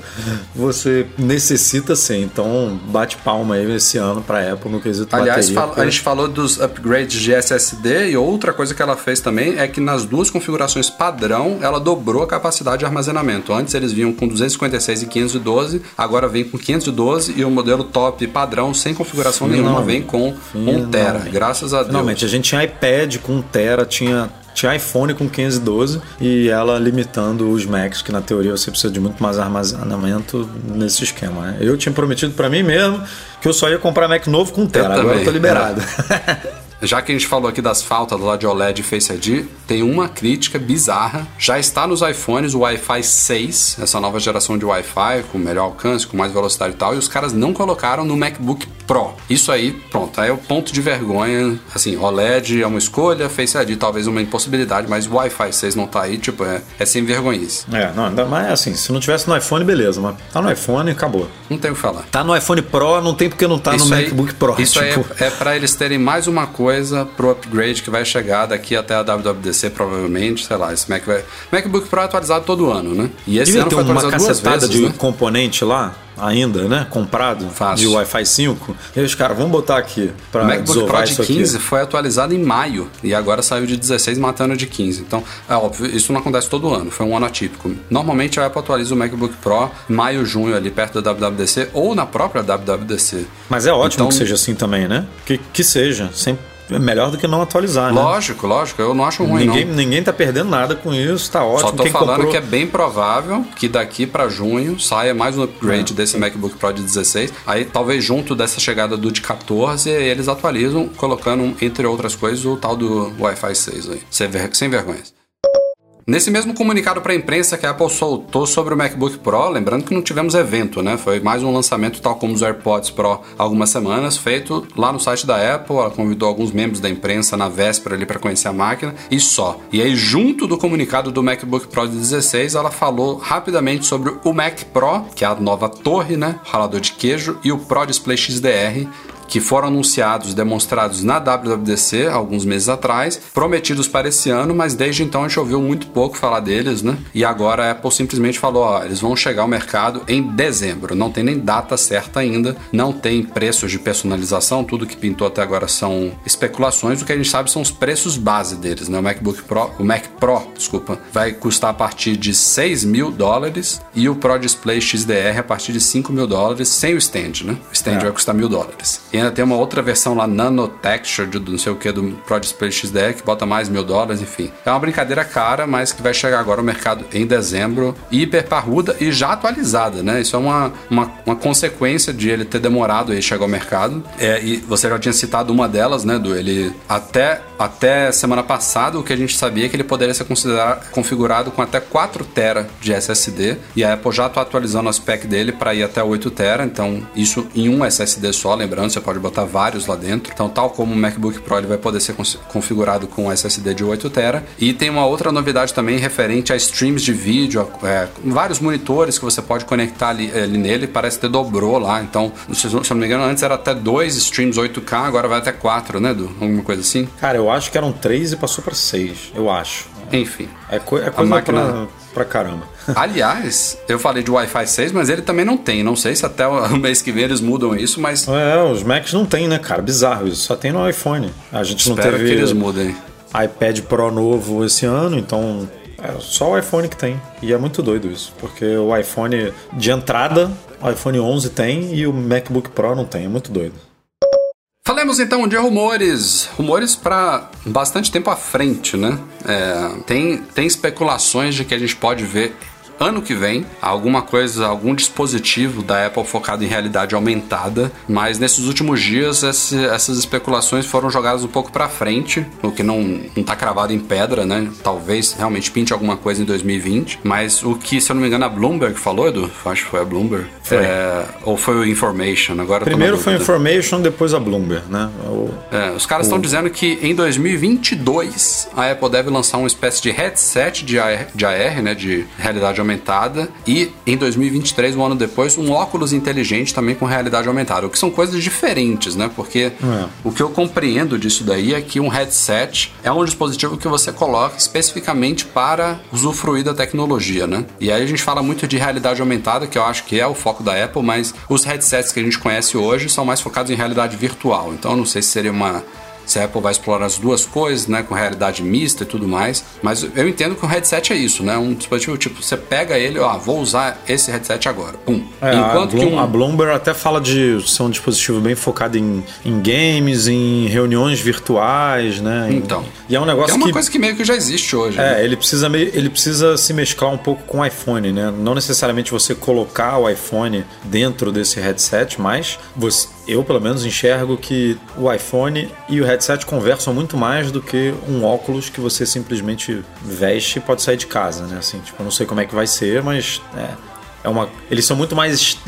você necessita ser. Então, bate palma aí esse ano pra Apple no quesito Aliás, bateria. porque- a gente falou dos upgrades de SSD e outra coisa que ela fez também é que nas duas configurações padrão ela dobrou a capacidade de armazenamento. Antes eles vinham com 256 e 512, agora vem com 512 e o modelo top padrão sem configuração nenhuma vem com 1 tera. Finalmente. Graças a Deus. Finalmente, a gente tinha iPad com 1 tera, tinha, tinha iPhone com 512 e ela limitando os Macs, que na teoria você precisa de muito mais armazenamento nesse esquema. Né? Eu tinha prometido pra mim mesmo que eu só ia comprar Mac novo com 1 tera, agora também, eu tô liberado. [LAUGHS] Já que a gente falou aqui das faltas lá de OLED e Face ID, tem uma crítica bizarra. Já está nos iPhones o Wi-Fi 6, essa nova geração de Wi-Fi, com melhor alcance, com mais velocidade e tal, e os caras não colocaram no MacBook Pro. Isso aí, pronto, aí é o ponto de vergonha. Assim, OLED é uma escolha, Face ID talvez uma impossibilidade, mas o Wi-Fi 6 não tá aí, tipo, é, é sem vergonhice. é, não, ainda mais assim, se não tivesse no iPhone, beleza, mas tá no iPhone, acabou. Não tem o que falar. Tá no iPhone Pro, não tem porque não tá no Isso aí- MacBook Pro. Isso tipo, é, é para eles terem mais uma coisa pro upgrade que vai chegar daqui até a WWDC, provavelmente, sei lá. Esse Mac vai... MacBook Pro é atualizado todo ano, né? E esse Devia ano ter foi uma cacetada vezes, de né? componente lá, ainda, né? Comprado, Fácil. de Wi-Fi 5. E os caras, vamos botar aqui pra O MacBook Pro de isso 15 aqui. foi atualizado em maio e agora saiu de 16 matando de 15. Então, é óbvio, isso não acontece todo ano, foi um ano atípico. Normalmente a Apple atualiza o MacBook Pro maio, junho ali perto da WWDC ou na própria WWDC. Mas é ótimo Então- que seja assim também, né? Que, que seja. Sempre, melhor do que não atualizar, né? Lógico, lógico, eu não acho ruim Ninguém, não. ninguém tá perdendo nada com isso, tá ótimo. Só tô Quem falando comprou... que é bem provável que daqui pra junho saia mais um É. upgrade desse MacBook Pro de 16. Aí talvez junto dessa chegada do de 14, eles atualizam, colocando, entre outras coisas, o tal do Wi-Fi 6 aí. Sem, ver- sem vergonhas. Nesse mesmo comunicado para a imprensa que a Apple soltou sobre o MacBook Pro, lembrando que não tivemos evento, né? Foi mais um lançamento, tal como os AirPods Pro, algumas semanas, feito lá no site da Apple. Ela convidou alguns membros da imprensa na véspera ali para conhecer a máquina e só. E aí, junto do comunicado do MacBook Pro de 16, ela falou rapidamente sobre o Mac Pro, que é a nova torre, né? Ralador de queijo, e o Pro Display XDR, que foram anunciados, demonstrados na WWDC alguns meses atrás, prometidos para esse ano, mas desde então a gente ouviu muito pouco falar deles, né? E agora a Apple simplesmente falou, ó, eles vão chegar ao mercado em dezembro. Não tem nem data certa ainda, não tem preços de personalização, tudo que pintou até agora são especulações. O que a gente sabe são os preços base deles, né? O MacBook Pro, o Mac Pro, desculpa, vai custar a partir de 6 mil dólares e o Pro Display XDR a partir de 5 mil dólares sem o stand, né? O stand É. vai custar mil dólares. E ainda tem uma outra versão lá, Nano Texture, de não sei o que, do Pro Display XDR, que bota mais mil dólares, enfim. É uma brincadeira cara, mas que vai chegar agora ao mercado em dezembro, hiper parruda e já atualizada, né? Isso é uma, uma, uma consequência de ele ter demorado aí chegar ao mercado. É, e você já tinha citado uma delas, né, do ele até, até semana passada, o que a gente sabia é que ele poderia ser configurado com até 4 TB de SSD, e a Apple já está atualizando o spec dele para ir até 8 TB, então isso em um SSD só, lembrando, você pode botar vários lá dentro. Então, tal como o MacBook Pro, ele vai poder ser configurado com SSD de 8 TB. E tem uma outra novidade também referente a streams de vídeo, é, vários monitores que você pode conectar ali, ali nele, parece que dobrou lá. Então, se eu não me engano, antes era até dois streams 8K, agora vai até 4, né, Edu? Alguma coisa assim? Cara, eu acho que eram três e passou pra seis. Eu acho. Enfim. É, co é coisa máquina- pra, pra caramba. [LAUGHS] Aliás, eu falei de Wi-Fi 6, mas ele também não tem. Não sei se até o mês que vem eles mudam isso, mas É, os Macs não tem, né, cara? Bizarro isso. Só tem no iPhone. A gente não espero teve que eles mudem. iPad Pro novo esse ano, então é só o iPhone que tem. E é muito doido isso, porque o iPhone de entrada, o iPhone 11 tem e o MacBook Pro não tem. É muito doido. Falemos então de rumores. Rumores para bastante tempo à frente, né? É, tem, tem especulações de que a gente pode ver ano que vem alguma coisa, algum dispositivo da Apple focado em realidade aumentada, mas nesses últimos dias esse- essas especulações foram jogadas um pouco para frente, o que não, não tá cravado em pedra, né? Talvez realmente pinte alguma coisa em 2020, mas o que, se eu não me engano, a Bloomberg falou, Edu? Acho que foi a Bloomberg. Foi. É, ou foi o Information? Agora Primeiro foi dúvida. Information, depois a Bloomberg, né? O- É, os caras estão dizendo que em 2022 a Apple deve lançar uma espécie de headset de AR, de AR, né, de realidade aumentada, e em 2023, um ano depois, um óculos inteligente também com realidade aumentada, o que são coisas diferentes, né? Porque É. o que eu compreendo disso daí é que um headset é um dispositivo que você coloca especificamente para usufruir da tecnologia, né? E aí a gente fala muito de realidade aumentada, que eu acho que é o foco da Apple, mas os headsets que a gente conhece hoje são mais focados em realidade virtual. Então eu não sei se seria uma se a Apple vai explorar as duas coisas, né, com realidade mista e tudo mais, mas eu entendo que o headset é isso, né, um dispositivo tipo, você pega ele, ó, vou usar esse headset agora, pum. É, Enquanto a, que um... a Bloomberg até fala de ser um dispositivo bem focado em, em games, em reuniões virtuais, né? Em- Então. E é um que negócio é uma que coisa que meio que já existe hoje. né? É, ele precisa, ele precisa se mesclar um pouco com o iPhone, né? Não necessariamente você colocar o iPhone dentro desse headset, mas você- eu, pelo menos, enxergo que o iPhone e o headset conversam muito mais do que um óculos que você simplesmente veste e pode sair de casa, né? Assim, tipo, eu não sei como é que vai ser, mas é, é uma, eles são muito mais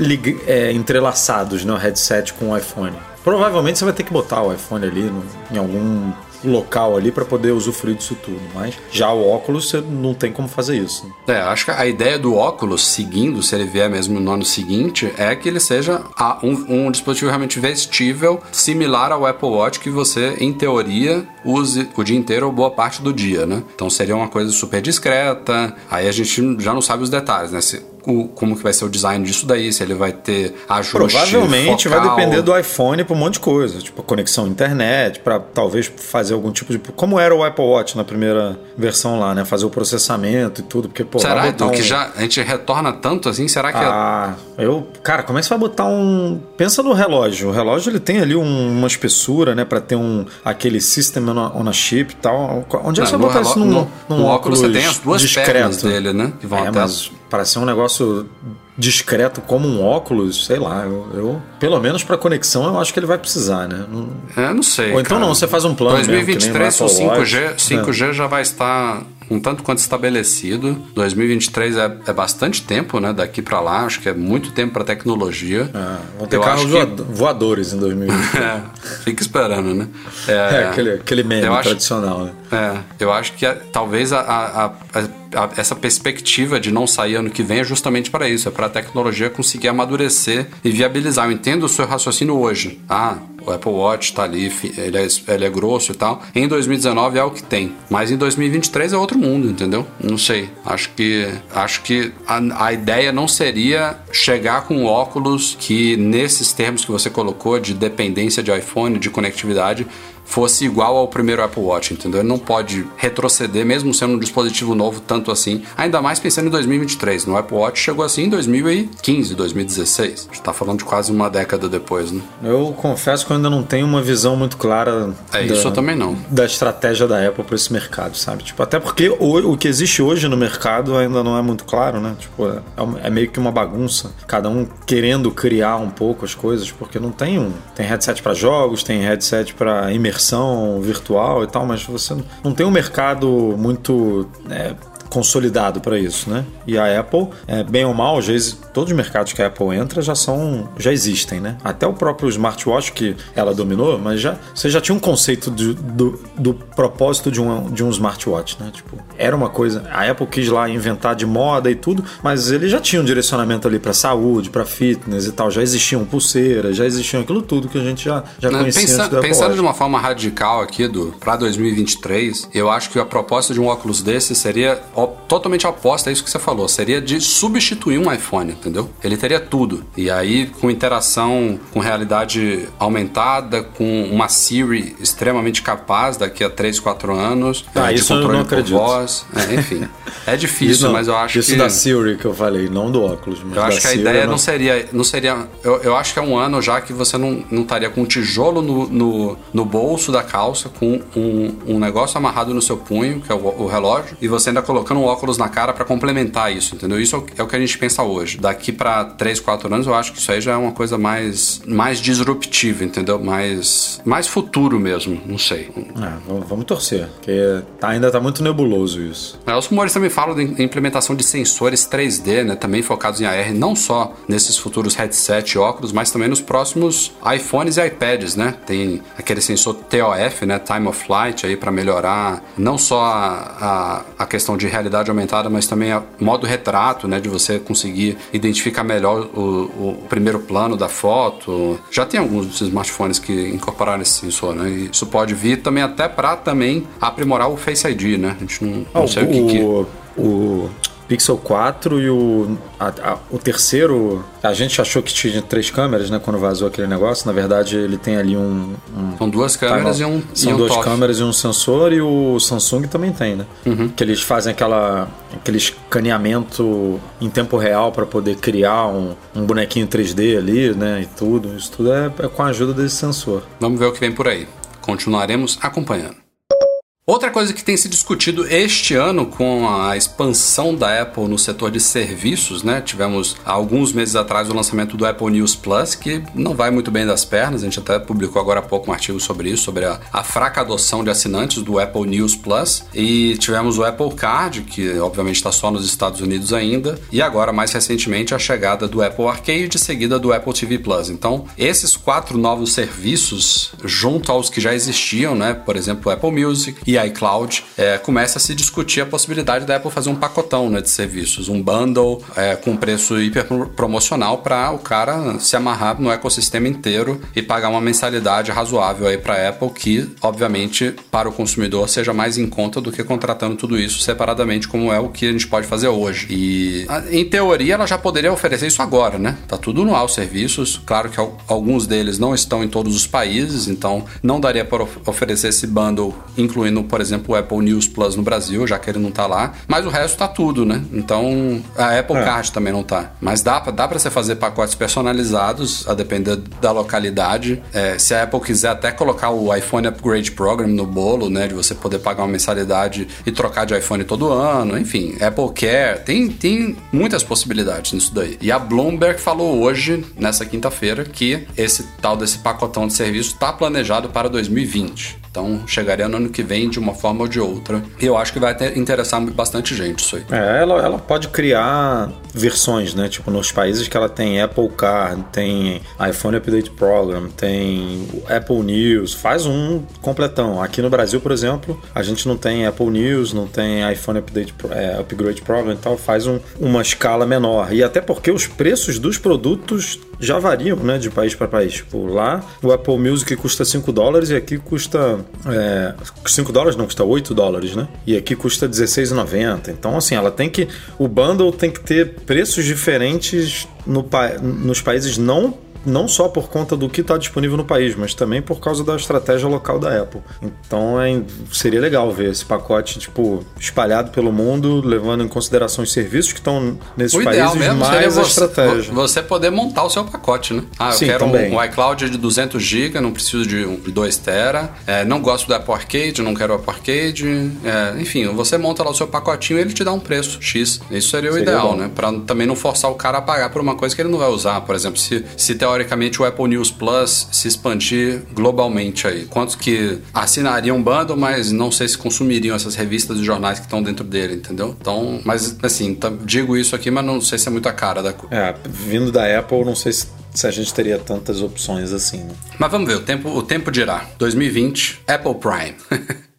é, entrelaçados, né? O headset com o iPhone. Provavelmente você vai ter que botar o iPhone ali no- em algum local ali para poder usufruir disso tudo, mas já o óculos você não tem como fazer isso. É, acho que a ideia do óculos, seguindo, se ele vier mesmo no ano seguinte, é que ele seja a- um, um dispositivo realmente vestível, similar ao Apple Watch, que você, em teoria, use o dia inteiro ou boa parte do dia, né? Então seria uma coisa super discreta, aí a gente já não sabe os detalhes, né? Se- o- como que vai ser o design disso daí, se ele vai ter ajuste Provavelmente vai focal. depender do iPhone para um monte de coisa, tipo conexão à internet, para talvez fazer algum tipo de. Como era o Apple Watch na primeira versão lá, né? Fazer o processamento e tudo, porque pô. Será, vai botar Edu, que um- já a gente retorna tanto assim? Será que é- Ah, eu. Cara, como é que você vai botar um. Pensa no relógio. O relógio ele tem ali um- uma espessura, né? Pra ter um. aquele system on a, chip e tal. Onde é que você vai botar no isso num, no- num óculos você tem as duas discreto? pernas dele, né? Que vão é, até mas para ser um negócio discreto como um óculos, sei lá, eu, eu- pelo menos para conexão eu acho que ele vai precisar, né? Não- É, não sei. Ou então cara. não, você faz um plano mesmo, que nem no 2023 o Apple 5G, Watch. 5G já vai estar um tanto quanto estabelecido. 2023 é, é bastante tempo, né? Daqui para lá, acho que é muito tempo para tecnologia. Ah, vão ter Eu carros que- voado- voadores em 2020. [LAUGHS] É, fica esperando, né? É, aquele, aquele meme eu acho- tradicional, né? É, eu acho que é- talvez a, a- a- a- essa perspectiva de não sair ano que vem é justamente para isso, é para a tecnologia conseguir amadurecer e viabilizar. Eu entendo o seu raciocínio hoje. Ah, o Apple Watch está ali, ele é, ele é grosso e tal. Em 2019 é o que tem, mas em 2023 é outro mundo, entendeu? Não sei. Acho que acho que a, a ideia não seria chegar com óculos que nesses termos que você colocou de dependência de iPhone, de conectividade fosse igual ao primeiro Apple Watch, entendeu? Ele não pode retroceder, mesmo sendo um dispositivo novo, tanto assim. Ainda mais pensando em 2023. No Apple Watch chegou assim em 2015, 2016. A gente tá falando de quase uma década depois, né? Eu confesso que eu ainda não tenho uma visão muito clara É, isso eu também não. da estratégia da Apple para esse mercado, sabe? Tipo, até porque o, o que existe hoje no mercado ainda não é muito claro, né? Tipo, é, um- é meio que uma bagunça. Cada um querendo criar um pouco as coisas, porque não tem um. Tem headset para jogos, tem headset para imersão virtual e tal, mas você não- não tem um mercado muito. é, consolidado para isso, né? E a Apple, é, bem ou mal, já todos os mercados que a Apple entra já são, já existem, né? Até o próprio smartwatch que ela dominou, mas já você já tinha um conceito de- do, do propósito de um, de um smartwatch, né? Tipo, era uma coisa, a Apple quis lá inventar de moda e tudo, mas ele já tinha um direcionamento ali para saúde, para fitness e tal, já existiam pulseiras, já existiam aquilo tudo que a gente já já Né, conhecia pensa- do pensando Watch. de uma forma radical aqui do para 2023, eu acho que a proposta de um óculos desse seria totalmente oposta a isso que você falou. Seria de substituir um iPhone, entendeu? Ele teria tudo. E aí, com interação com realidade aumentada, com uma Siri extremamente capaz daqui a 3, 4 anos. Ah, de isso eu controle não por acredito. voz. É, enfim. [LAUGHS] É difícil, não, mas eu acho isso que. da Siri que eu falei, não do óculos. Mas Eu acho que a Siri ideia eu não seria. Não seria eu, eu acho que é um ano já que você não, não estaria com um tijolo no, no, no bolso da calça, com um, um negócio amarrado no seu punho, que é o, o relógio, e você ainda colocando um óculos na cara para complementar isso, entendeu? Isso é o, é o que a gente pensa hoje. Daqui para 3, 4 anos, eu acho que isso aí já é uma coisa mais, mais disruptiva, entendeu? Mais, mais futuro mesmo, não sei. Ah, vamos, torcer, porque tá- ainda tá muito nebuloso isso. É, Os rumores também falam de implementação de sensores 3D, né, também focados em AR, não só nesses futuros headset e óculos, mas também nos próximos iPhones e iPads, né? Tem aquele sensor TOF, né, Time of Flight aí para melhorar não só a, a, a questão de realidade aumentada, mas também a modo retrato, né, de você conseguir identificar melhor o, o primeiro plano da foto. Já tem alguns smartphones que incorporaram esse sensor, né? E isso pode vir também até para também aprimorar o Face ID, né? A gente não, não Ah, sei o que, que o Pixel 4 e o, a- a- o terceiro, a gente achou que tinha três câmeras, né? Quando vazou aquele negócio. Na verdade, ele tem ali um. um São duas câmeras e um, São e um duas TOF. câmeras e um sensor, e o Samsung também tem, né? Uhum. Que eles fazem aquela, aquele escaneamento em tempo real para poder criar um, um bonequinho 3D ali, né? E tudo. Isso tudo é, é com a ajuda desse sensor. Vamos ver o que vem por aí. Continuaremos acompanhando. Outra coisa que tem se discutido este ano com a expansão da Apple no setor de serviços, né? Tivemos alguns meses atrás o lançamento do Apple News Plus, que não vai muito bem das pernas. A gente até publicou agora há pouco um artigo sobre isso, sobre a, a fraca adoção de assinantes do Apple News Plus. E tivemos o Apple Card, que obviamente está só nos Estados Unidos ainda. E agora, mais recentemente, a chegada do Apple Arcade, seguida do Apple TV Plus. Então, esses quatro novos serviços, junto aos que já existiam, né? Por exemplo, o Apple Music e iCloud, é, começa a se discutir a possibilidade da Apple fazer um pacotão né, de serviços, um bundle é, com preço hiper promocional para o cara se amarrar no ecossistema inteiro e pagar uma mensalidade razoável aí para Apple que, obviamente, para o consumidor seja mais em conta do que contratando tudo isso separadamente, como é o que a gente pode fazer hoje. E, a- em teoria, ela já poderia oferecer isso agora, né? Tá tudo no ar os serviços. Claro que al- alguns deles não estão em todos os países, então não daria para of- oferecer esse bundle, incluindo, por exemplo, o Apple News Plus no Brasil, já que ele não tá lá. Mas o resto tá tudo, né? Então a Apple É. Card também não tá. Mas dá, pra- dá para você fazer pacotes personalizados, a depender da localidade. É, se a Apple quiser até colocar o iPhone Upgrade Program no bolo, né? De você poder pagar uma mensalidade e trocar de iPhone todo ano. Enfim, Apple Care. Tem, tem muitas possibilidades nisso daí. E a Bloomberg falou hoje, nessa quinta-feira, que esse tal desse pacotão de serviço está planejado para 2020. Então chegaria no ano que vem de uma forma ou de outra. E eu acho que vai ter, interessar bastante gente isso aí. É, ela, ela pode criar versões, né? Tipo, nos países que ela tem Apple Car, tem iPhone Update Program, tem Apple News, faz um completão. Aqui no Brasil, por exemplo, a gente não tem Apple News, não tem iPhone Update é, Upgrade Program e tal, faz um, uma escala menor. E até porque os preços dos produtos já variam, né, de país para país. Tipo, lá o Apple Music custa 5 dólares e aqui custa é, 5 dólares não, custa 8 dólares, né? E aqui custa 16,90. Então, assim, ela tem que o bundle tem que ter preços diferentes no, nos países não não só por conta do que está disponível no país, mas também por causa da estratégia local da Apple. Então é, seria legal ver esse pacote tipo espalhado pelo mundo, levando em consideração os serviços que estão nesses o países, mais a você, estratégia. Você poder montar o seu pacote, né? Ah, eu Sim, quero um, um, iCloud de 200 GB, não preciso de, um, 2 TB, é, não gosto do Apple Arcade, não quero o Apple Arcade, é, enfim, você monta lá o seu pacotinho e ele te dá um preço X. Isso seria o seria ideal, bom. né? Para também não forçar o cara a pagar por uma coisa que ele não vai usar. Por exemplo, se, se teoricamente o Apple News Plus se expandir globalmente aí? Quantos que assinariam um bundle, mas não sei se consumiriam essas revistas e jornais que estão dentro dele, entendeu? Então, mas assim, tá, digo isso aqui, mas não sei se é muito a cara da coisa. É, vindo da Apple, não sei se se a gente teria tantas opções assim. Né? Mas vamos ver, o tempo, o tempo dirá. 2020, Apple Prime. [LAUGHS]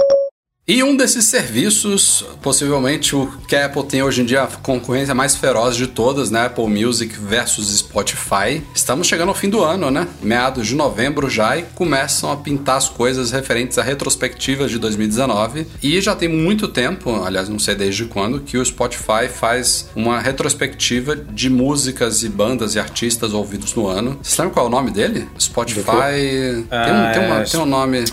E um desses serviços, possivelmente o que a Apple tem hoje em dia, a concorrência mais feroz de todas, né? Apple Music versus Spotify. Estamos chegando ao fim do ano, né? Meados de novembro já e começam a pintar as coisas referentes à retrospectivas de 2019. E já tem muito tempo, aliás, não sei desde quando, que o Spotify faz uma retrospectiva de músicas e bandas e artistas ouvidos no ano. Você sabe qual é o nome dele? Spotify. Ah, tem, um, tem, uma, é... tem um nome.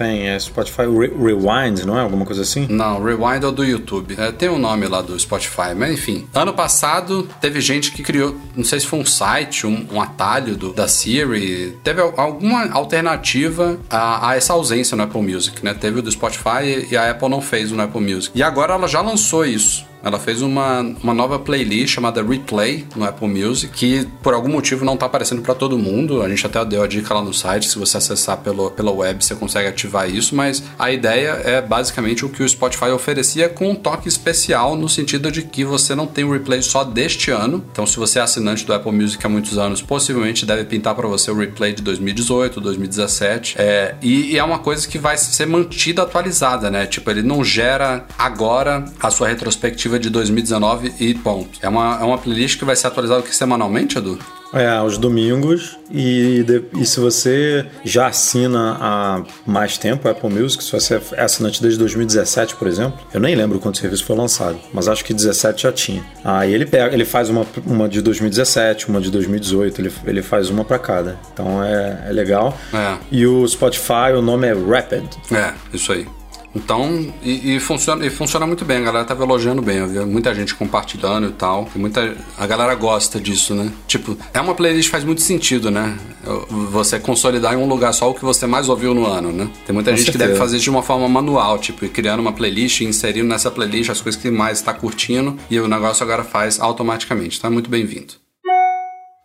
Tem, é Spotify Re Rewind, não é? Alguma coisa assim? Não, Rewind é o do YouTube. É, tem um nome lá do Spotify, mas enfim. Ano passado teve gente que criou, não sei se foi um site, um, um atalho do, da Siri, teve alguma alternativa a, a, essa ausência no Apple Music, né? Teve o do Spotify e a Apple não fez no Apple Music. E agora ela já lançou isso. Ela fez uma, uma nova playlist chamada Replay no Apple Music, que por algum motivo não está aparecendo para todo mundo. A gente até deu a dica lá no site, se você acessar pelo, pela web você consegue ativar isso, mas a ideia é basicamente o que o Spotify oferecia com um toque especial no sentido de que você não tem o replay só deste ano. Então, se você é assinante do Apple Music há muitos anos, possivelmente deve pintar para você o replay de 2018, 2017. É, e, e é uma coisa que vai ser mantida atualizada, né? Tipo, ele não gera agora a sua retrospectiva de 2019 e ponto. É uma, é uma playlist que vai ser atualizada semanalmente, Edu? É, aos domingos. E, e se você já assina há mais tempo a Apple Music, se você é assinante desde 2017, por exemplo, eu nem lembro quando o serviço foi lançado, mas acho que 17 já tinha. Aí ele pega, ele faz uma, uma de 2017, uma de 2018, ele, ele faz uma para cada. Então é, é legal. É. E o Spotify, o nome é Rapid. É, isso aí. Então, e, e, funciona, e funciona muito bem, a galera tava elogiando bem, eu vi muita gente compartilhando e tal. E muita, a galera gosta disso, né? Tipo, é uma playlist que faz muito sentido, né? Você consolidar em um lugar só o que você mais ouviu no ano, né? Tem muita Com gente certeza. que deve fazer de uma forma manual, tipo, criando uma playlist e inserindo nessa playlist as coisas que mais está curtindo e o negócio agora faz automaticamente. Tá muito bem-vindo.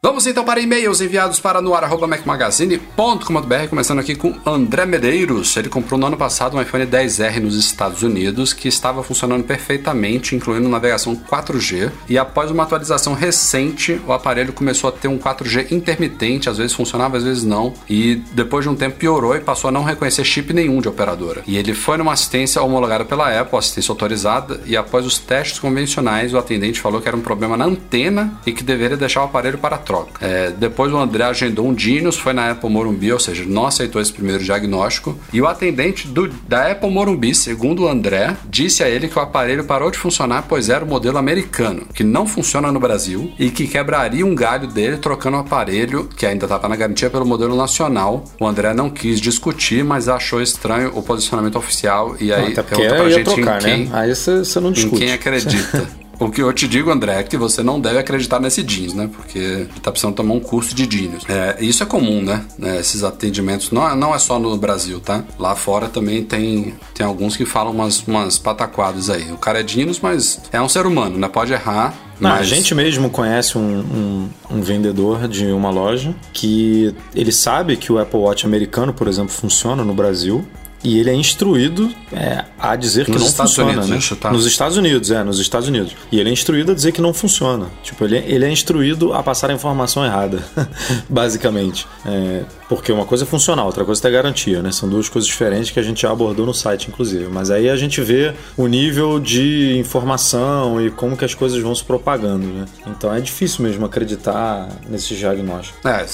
Vamos então para e-mails enviados para noar.macmagazine.com.br, começando aqui com André Medeiros. Ele comprou no ano passado um iPhone 10R nos Estados Unidos que estava funcionando perfeitamente, incluindo navegação 4G, e após uma atualização recente, o aparelho começou a ter um 4G intermitente, às vezes funcionava, às vezes não, e depois de um tempo piorou e passou a não reconhecer chip nenhum de operadora. E ele foi numa assistência homologada pela Apple, assistência autorizada, e após os testes convencionais, o atendente falou que era um problema na antena e que deveria deixar o aparelho para troca troca. É, depois o André agendou um Dinos, foi na Apple Morumbi, ou seja, não aceitou esse primeiro diagnóstico. E o atendente do, da Apple Morumbi, segundo o André, disse a ele que o aparelho parou de funcionar pois era o modelo americano, que não funciona no Brasil e que quebraria um galho dele trocando o aparelho, que ainda estava na garantia, pelo modelo nacional. O André não quis discutir, mas achou estranho o posicionamento oficial e aí pergunta pra gente trocar, em quem, né? Aí você não discute. Em quem acredita. [LAUGHS] O que eu te digo, André, é que você não deve acreditar nesse jeans, né? Porque ele tá precisando tomar um curso de jeans. É, isso é comum, né? É, esses atendimentos não é, não é só no Brasil, tá? Lá fora também tem, tem alguns que falam umas, umas pataquadas aí. O cara é dinos, mas é um ser humano, né? Pode errar. Não, mas... A gente mesmo conhece um, um, um, vendedor de uma loja que ele sabe que o Apple Watch americano, por exemplo, funciona no Brasil e ele é instruído é, a dizer Nos que não Estados funciona. Unidos, né? tá? Nos Estados Unidos, é, nos Estados Unidos. E ele é instruído a dizer que não funciona. Tipo, ele, ele é instruído a passar a informação errada, [LAUGHS] basicamente. É, porque uma coisa é funcional, outra coisa é ter garantia, né? São duas coisas diferentes que a gente já abordou no site, inclusive. Mas aí a gente vê o nível de informação e como que as coisas vão se propagando, né? Então é difícil mesmo acreditar nesses diagnósticos. É,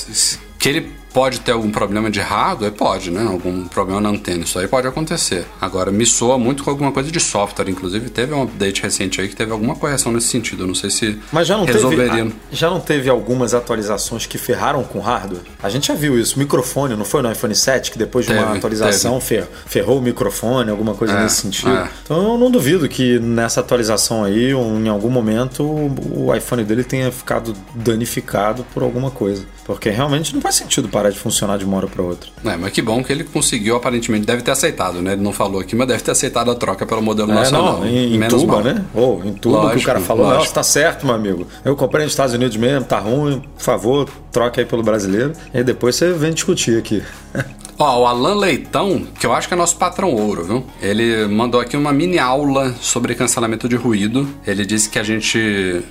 que ele pode ter algum problema de hardware, pode, né? Algum problema na antena, isso aí pode acontecer. Agora, me soa muito com alguma coisa de software, inclusive teve um update recente aí que teve alguma correção nesse sentido. Eu não sei se Mas já não, resolveria. teve, ah, já não teve algumas atualizações que ferraram com hardware? A gente já viu isso. Microfone, não foi no iPhone 7 que depois de uma Teve, atualização fer- ferrou o microfone, alguma coisa É, nesse sentido? é. Então eu não duvido que nessa atualização aí, em algum momento, o iPhone dele tenha ficado danificado por alguma coisa. Porque realmente não faz sentido parar de funcionar de uma hora para outra. É, mas que bom que ele conseguiu, aparentemente, deve ter aceitado, né? Ele não falou aqui, mas deve ter aceitado a troca pelo modelo É, nacional. não, em, em tuba, mal. né? Ou em tuba que o Lógico, cara falou, lógico. nossa, tá certo, meu amigo. Eu comprei nos Estados Unidos mesmo, tá ruim, por favor, troca aí pelo brasileiro. E depois você vem discutir aqui. [LAUGHS] Ó, o Alan Leitão, que eu acho que é nosso patrão ouro, viu? Ele mandou aqui uma mini aula sobre cancelamento de ruído. Ele disse que a gente.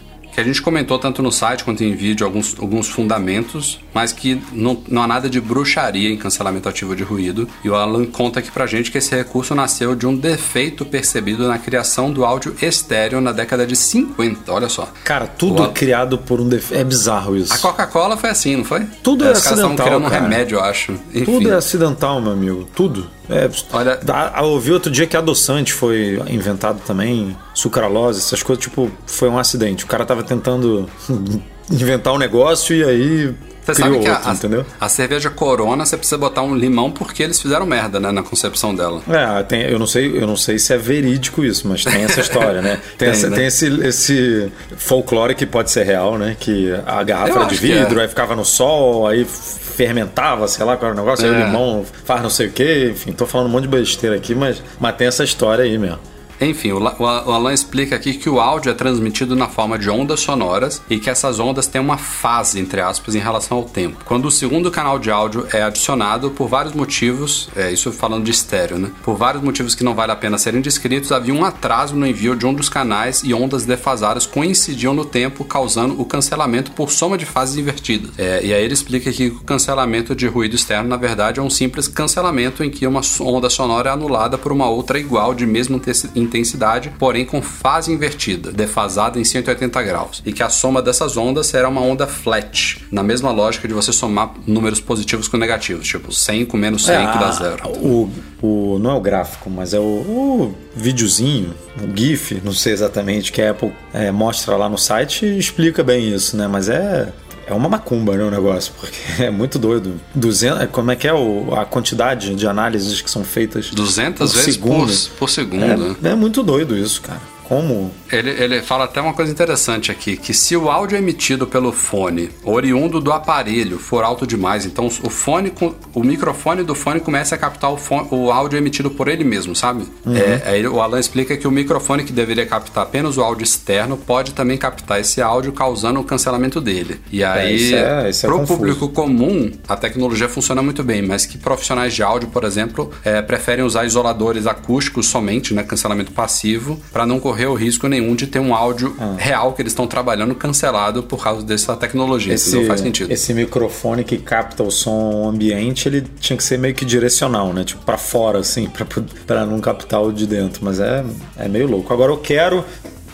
Que a gente comentou tanto no site quanto em vídeo alguns, alguns fundamentos, mas que não, não há nada de bruxaria em cancelamento ativo de ruído. E o Alan conta aqui pra gente que esse recurso nasceu de um defeito percebido na criação do áudio estéreo na década de 50. Olha só. Cara, tudo é criado por um defeito. É bizarro isso. A Coca-Cola foi assim, não foi? Tudo é Os caras estavam acidental, criando um cara. remédio, eu acho. Enfim. Tudo é acidental, meu amigo. Tudo. É, Olha- dá- eu ouvi outro dia que adoçante foi inventado também, sucralose, essas coisas, tipo, foi um acidente. O cara tava tentando [LAUGHS] inventar um negócio e aí Você sabe que a, outro, a- entendeu? a cerveja Corona você precisa botar um limão porque eles fizeram merda, né, na concepção dela. É, tem, eu, não sei, eu não sei se é verídico isso, mas tem essa história, né? [LAUGHS] Tem, Tem, essa- né? tem esse, esse folclore que pode ser real, né? Que a garrafa Eu era de que vidro, é. aí ficava no sol, aí fermentava, sei lá qual era o negócio, aí o É. limão faz não sei o quê, enfim, tô falando um monte de besteira aqui, mas, mas tem essa história aí mesmo. Enfim, o, o o Alan explica aqui que o áudio é transmitido na forma de ondas sonoras e que essas ondas têm uma fase, entre aspas, em relação ao tempo. Quando o segundo canal de áudio é adicionado, por vários motivos, é isso falando de estéreo, né? Por vários motivos que não vale a pena serem descritos, havia um atraso no envio de um dos canais e ondas defasadas coincidiam no tempo, causando o cancelamento por soma de fases invertidas. É, e aí ele explica que o cancelamento de ruído externo, na verdade, é um simples cancelamento em que uma onda sonora é anulada por uma outra igual de mesma intensi- intensidade, porém com fase invertida, defasada em 180 graus, e que a soma dessas ondas será uma onda flat, na mesma lógica de você somar números positivos com negativos, tipo 100 com menos 100 que dá zero. O, o, não é o gráfico, mas é o, o videozinho, o GIF, não sei exatamente, que a Apple é, mostra lá no site e explica bem isso, né? Mas é. É uma macumba, né, o negócio, porque [LAUGHS] é muito doido. 200, como é que é o, a quantidade de análises que são feitas 200 por vezes segundo? por, por segundo. É, é muito doido isso, cara. Como Ele, ele fala até uma coisa interessante aqui, que se o áudio emitido pelo fone, oriundo do aparelho, for alto demais, então o fone, o microfone do fone começa a captar o, fone- o áudio emitido por ele mesmo, sabe? Uhum. É, aí o Alan explica que o microfone que deveria captar apenas o áudio externo pode também captar esse áudio, causando o cancelamento dele. E aí, isso é- isso é pro público comum, a tecnologia funciona muito bem, mas que profissionais de áudio, por exemplo, é, preferem usar isoladores acústicos somente, né, cancelamento passivo, para não correr o risco nenhum de ter um áudio Ah. real que eles estão trabalhando cancelado por causa dessa tecnologia. Isso não faz sentido. esse microfone que capta o som ambiente, ele tinha que ser meio que direcional, né? Tipo, pra fora, assim, [LAUGHS] pra, pra não captar o de dentro. Mas é, é meio louco. Agora eu quero.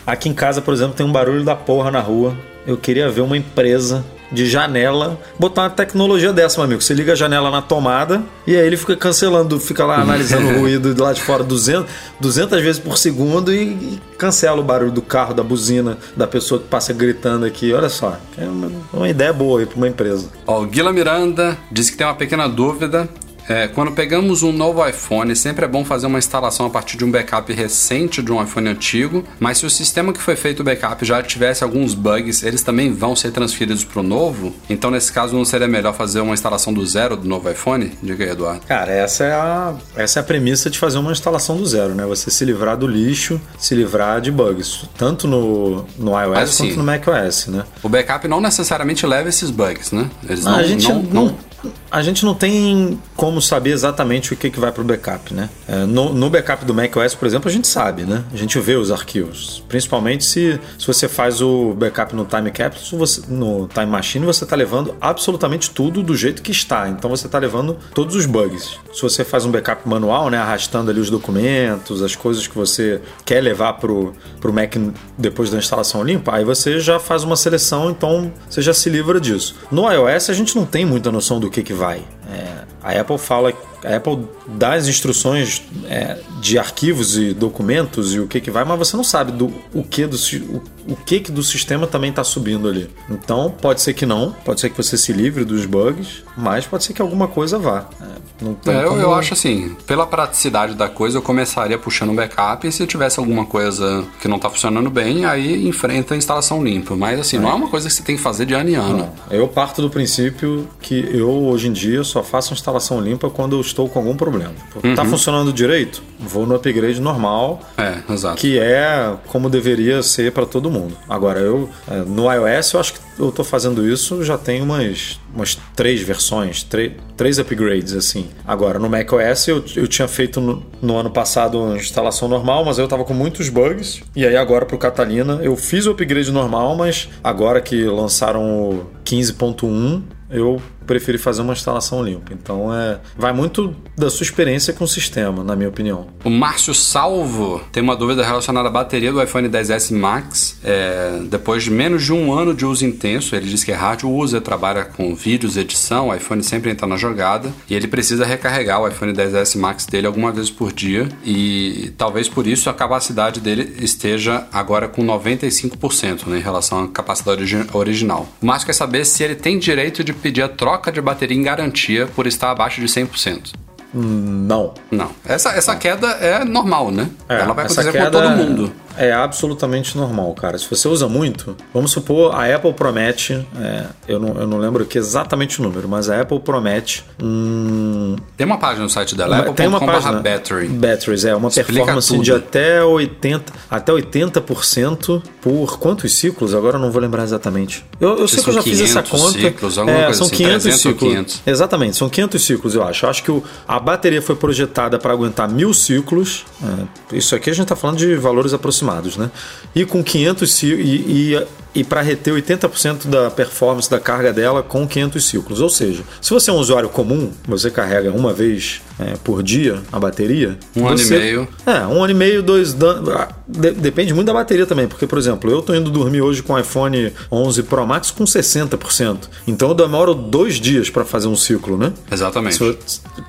Aqui em casa, por exemplo, tem um barulho da porra na rua. Eu queria ver uma empresa de janela botar uma tecnologia dessa, meu amigo. Você liga a janela na tomada e aí ele fica cancelando, fica lá analisando o [LAUGHS] ruído de lá de fora 200, 200 vezes por segundo e, e cancela o barulho do carro, da buzina, da pessoa que passa gritando aqui. Olha só, é uma, uma ideia boa aí pra uma empresa. Ó, o Guila Miranda disse que tem uma pequena dúvida. É, quando pegamos um novo iPhone, sempre é bom fazer uma instalação a partir de um backup recente de um iPhone antigo, mas se o sistema que foi feito o backup já tivesse alguns bugs, eles também vão ser transferidos para o novo? Então, nesse caso, não seria melhor fazer uma instalação do zero do novo iPhone? Diga aí, Eduardo. Cara, essa é a, essa é a premissa de fazer uma instalação do zero, né? Você se livrar do lixo, se livrar de bugs, tanto no, no iOS Mas, assim, quanto no macOS, né? O backup não necessariamente leva esses bugs, né? Eles não, a gente não, não, não- a gente não tem como saber exatamente o que, que vai para o backup, né? É, no, no, backup do macOS, por exemplo, a gente sabe, né? A gente vê os arquivos. Principalmente se, se você faz o backup no Time Capsule, você, no Time Machine, você está levando absolutamente tudo do jeito que está. Então você está levando todos os bugs. Se você faz um backup manual, né? Arrastando ali os documentos, as coisas que você quer levar para o Mac depois da instalação limpa, aí você já faz uma seleção, então você já se livra disso. No iOS a gente não tem muita noção do que, que vai. É, a Apple fala a Apple dá as instruções é, de arquivos e documentos e o que que vai, mas você não sabe do o que do o, o que que do sistema também está subindo ali. Então pode ser que não, pode ser que você se livre dos bugs, mas pode ser que alguma coisa vá. É, é, eu, eu, acho assim, pela praticidade da coisa, eu começaria puxando um backup e se tivesse alguma coisa que não está funcionando bem, aí enfrenta a instalação limpa. Mas assim, não é uma coisa que você tem que fazer de ano em ano. Não. Eu parto do princípio que eu hoje em dia só faço instalação limpa quando eu estou com algum problema. Tá uhum. Tá funcionando direito? Vou no upgrade normal. É, exato. Que é como deveria ser para todo mundo. Agora, eu é, no iOS eu acho que eu tô fazendo isso já tem umas, umas três versões, três, três upgrades assim. Agora, no macOS eu, eu tinha feito no, no ano passado uma instalação normal, mas eu tava com muitos bugs. E aí agora pro Catalina eu fiz o upgrade normal, mas agora que lançaram o 15.1, eu preferi fazer uma instalação limpa. Então é, vai muito da sua experiência com o sistema, na minha opinião. O Márcio Salvo tem uma dúvida relacionada à bateria do iPhone 10s Max. É, depois de menos de um ano de uso intenso, ele diz que é rádio usa, trabalha com vídeos, edição, o iPhone sempre entra na jogada e ele precisa recarregar o iPhone 10s Max dele algumas vezes por dia e talvez por isso a capacidade dele esteja agora com 95% né, em relação à capacidade original. O Márcio quer saber se ele tem direito de pedir a troca troca de bateria em garantia por estar abaixo de 100%. Não. Não. Essa, essa queda é normal, né? É, Ela vai acontecer com todo mundo é absolutamente normal, cara. Se você usa muito, vamos supor, a Apple promete, é, eu, não, eu não lembro aqui exatamente o número, mas a Apple promete um... Tem uma página no site dela, Apple tem uma página, Battery. Batteries, é, uma Explica performance tudo. de até 80%, até 80% por quantos ciclos? Agora eu não vou lembrar exatamente. Eu, eu sei que eu já fiz essa conta. Ciclos, é, são assim, 500 ciclos. 500. Exatamente, são 500 ciclos, eu acho. Eu acho que o, a bateria foi projetada para aguentar mil ciclos. É, isso aqui a gente está falando de valores aproximados aproximados, né? E com 500 e, e, e para reter 80% da performance da carga dela com 500 ciclos. Ou seja, se você é um usuário comum, você carrega uma vez é, por dia a bateria. Um você, ano e meio. É, um ano e meio, dois. Ah, de, depende muito da bateria também, porque, por exemplo, eu estou indo dormir hoje com o iPhone 11 Pro Max com 60%. Então eu demoro dois dias para fazer um ciclo, né? Exatamente.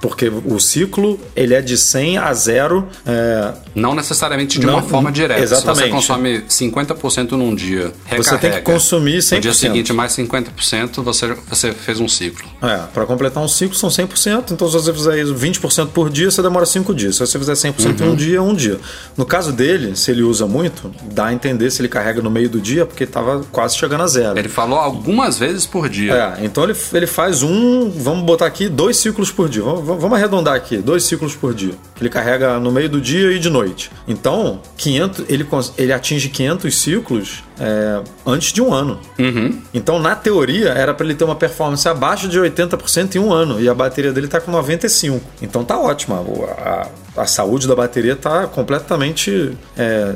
Porque o ciclo ele é de 100 a 0. É... Não necessariamente de não, uma forma direta. Exatamente. Se você consome 50% num dia, recarrega. Tem que consumir 100%. No dia seguinte, mais 50%, você, você fez um ciclo. É, para completar um ciclo são 100%. Então, se você fizer isso 20% por dia, você demora 5 dias. Se você fizer 100% uhum. em um dia, um dia. No caso dele, se ele usa muito, dá a entender se ele carrega no meio do dia, porque estava quase chegando a zero. Ele falou algumas vezes por dia. É, então ele, ele faz um, vamos botar aqui, dois ciclos por dia. Vamos, vamos arredondar aqui, dois ciclos por dia. Ele carrega no meio do dia e de noite. Então, 500, ele, ele atinge 500 ciclos é, antes de um ano. Uhum. Então, na teoria, era para ele ter uma performance abaixo de 80% em um ano. E a bateria dele está com 95%. Então tá ótima. A, a saúde da bateria está completamente. É,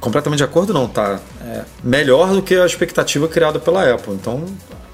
completamente de acordo, não. Tá é, melhor do que a expectativa criada pela Apple. Então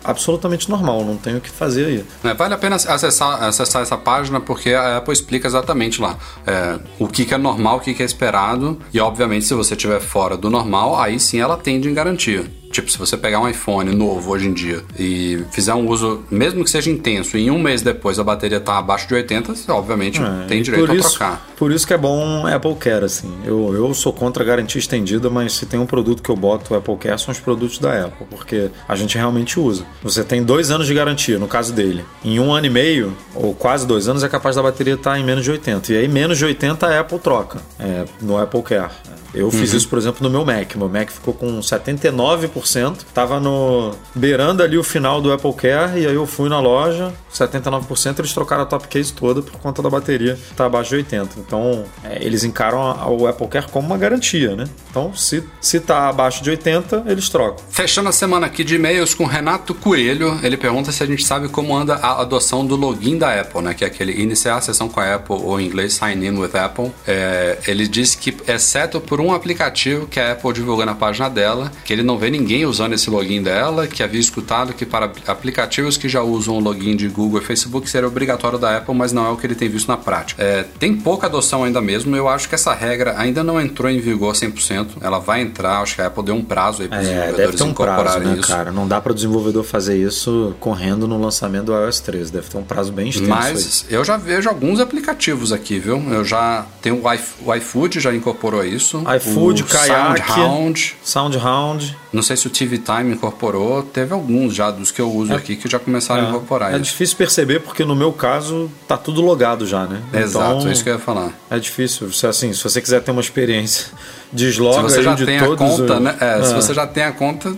absolutamente normal, não tem o que fazer aí. É, vale a pena acessar, acessar essa página porque a Apple explica exatamente lá é, o que, que, é normal, o que, que é esperado e obviamente se você estiver fora do normal, aí sim ela tende em garantia. Tipo, se você pegar um iPhone novo hoje em dia e fizer um uso, mesmo que seja intenso, e em um mês depois a bateria tá abaixo de 80, você obviamente é, tem direito a isso, trocar. Por isso que é bom Apple Care, assim. Eu, eu sou contra a garantia estendida, mas se tem um produto que eu boto Apple Care, são os produtos da Apple, porque a gente realmente usa. Você tem dois anos de garantia, no caso dele. Em um ano e meio, ou quase dois anos, é capaz da bateria estar tá em menos de 80. E aí, menos de 80, a Apple troca é, no Apple Care. Eu fiz Uhum. isso, por exemplo, no meu Mac. Meu Mac ficou com 79%. Tava no beirando ali o final do Apple Care e aí eu fui na loja, 79%, eles trocaram a top case toda por conta da bateria tá abaixo de 80. Então, é, eles encaram o Apple Care como uma garantia, né? Então, se se tá abaixo de 80, eles trocam. Fechando a semana aqui de e-mails com Renato Coelho, ele pergunta se a gente sabe como anda a adoção do login da Apple, né? Que é aquele iniciar a sessão com a Apple, ou em inglês sign in with Apple. É, ele disse que, exceto por um aplicativo que a Apple divulgou na página dela, que ele não vê ninguém usando esse login dela, que havia escutado que para aplicativos que já usam o login de Google e Facebook seria obrigatório da Apple, mas não é o que ele tem visto na prática. É, tem pouca adoção ainda mesmo, eu acho que essa regra ainda não entrou em vigor 100%. Ela vai entrar, acho que a Apple deu um prazo aí para os É, desenvolvedores um prazo, incorporarem né, isso. cara? Não dá para o desenvolvedor fazer isso correndo no lançamento do iOS 13. Deve ter um prazo bem extenso. aí. Mas eu já vejo alguns aplicativos aqui, viu? Eu já tenho o iFood já incorporou isso. iFood, Kayak, SoundHound. SoundHound. Não sei se o TV Time incorporou. Teve alguns já dos que eu uso aqui que já começaram a incorporar É isso. difícil perceber porque no meu caso tá tudo logado já, né? Exato, Então, é isso que eu ia falar. É difícil. Se, assim, se você quiser ter uma experiência, desloga Se você já de tem a conta, os- né? É, Se Ah. você já tem a conta,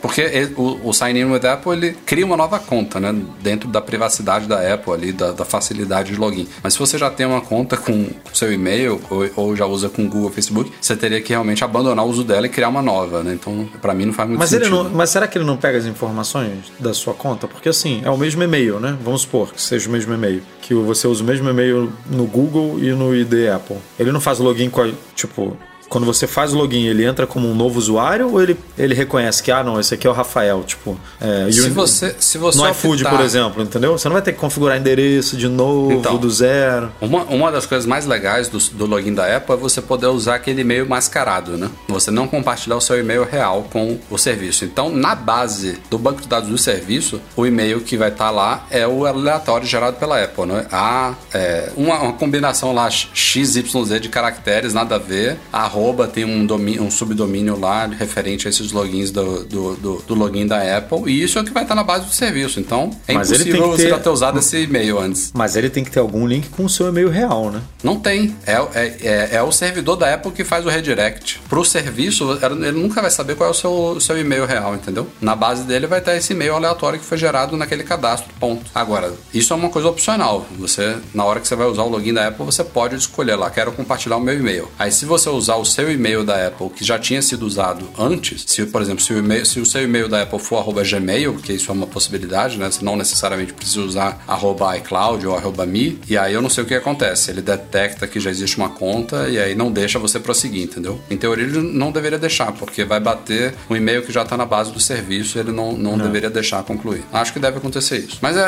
porque ele- o, o Sign In with Apple ele cria uma nova conta, né? Dentro da privacidade da Apple ali, da, da facilidade de login. Mas se você já tem uma conta com seu e-mail ou, ou já usa com Google, Facebook, você teria que realmente abandonar o uso dela e criar uma nova, né? Então, pra mim não faz muito Mas, ele sentido. não, mas será que ele não pega as informações da sua conta? Porque assim, é o mesmo e-mail, né? Vamos supor que seja o mesmo e-mail. Que você usa o mesmo e-mail no Google e no ID Apple. Ele não faz login com a. Tipo, quando você faz o login, ele entra como um novo usuário ou ele, ele reconhece que, ah, não, esse aqui é o Rafael? Tipo, é, Se você, se você no iFood, optar- por exemplo, entendeu? Você não vai ter que configurar endereço de novo, Então. do zero. Uma, uma das coisas mais legais do, do login da Apple é você poder usar aquele e-mail mascarado, né? Você não compartilhar o seu e-mail real com o serviço. Então, na base do banco de dados do serviço, o e-mail que vai estar lá é o aleatório gerado pela Apple, né? Há é, uma, uma combinação lá XYZ de caracteres, nada a ver. A arroba tem um, domínio, um subdomínio lá referente a esses logins do, do, do- do login da Apple. E isso é o que vai estar na base do serviço. Então, é Mas ele impossível tem que você ter- já ter usado esse e-mail antes. Mas ele tem que ter algum link com o seu e-mail real, né? Não tem. É, é, é, é o servidor da Apple que faz o redirect. Pro serviço, ele nunca vai saber qual é o seu, o seu e-mail real, entendeu? Na base dele vai estar esse e-mail aleatório que foi gerado naquele cadastro. Ponto. Agora, isso é uma coisa opcional. Você, na hora que você vai usar o login da Apple, você pode escolher lá, quero compartilhar o meu e-mail. Aí, se você usar o seu e-mail da Apple, que já tinha sido usado antes, se, por exemplo, se o, e-mail, se o seu e-mail da Apple for arroba Gmail, que isso é uma possibilidade, né? Você não necessariamente precisa usar arroba iCloud ou arroba me, e aí eu não sei o que acontece. Ele detecta que já existe uma conta e aí não deixa você prosseguir, entendeu? Em teoria, ele não deveria deixar, porque vai bater um e-mail que já está na base do serviço ele não, não, deveria deixar concluir. Acho que deve acontecer isso. Mas é,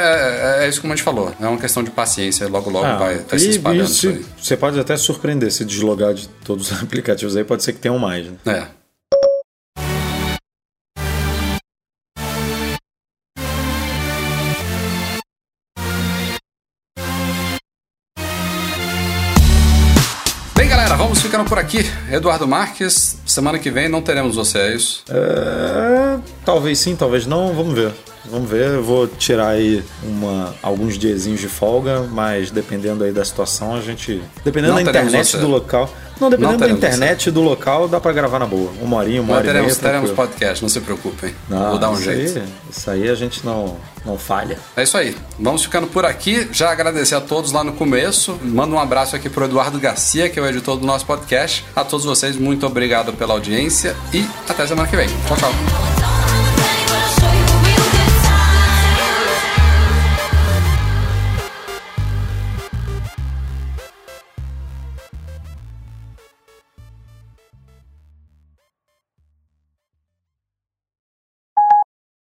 é, é isso como a gente falou, é uma questão de paciência, logo logo Ah, vai, vai se e- espalhando e isso se- aí. Você pode até surpreender se deslogar de todos os [LAUGHS] aplicativos aí, pode ser que tenham mais. Né? É. Bem, galera, vamos ficando por aqui. Eduardo Marques, semana que vem não teremos você, isso? É, talvez sim, talvez não, vamos ver. Vamos ver, eu vou tirar aí uma, alguns diazinhos de folga, mas dependendo aí da situação, a gente. Dependendo Não da internet você. do local. Não, dependendo Não da internet do local, dá pra gravar na boa. Uma horinha, uma Mas hora teremos, e meia. teremos tranquilo. podcast, não se preocupem. Não, Vou dar um isso jeito. Aí, isso aí a gente não, não falha. É isso aí. Vamos ficando por aqui. Já agradecer a todos lá no começo. Manda um abraço aqui pro Eduardo Garcia, que é o editor do nosso podcast. A todos vocês, muito obrigado pela audiência e até semana que vem. Tchau, tchau.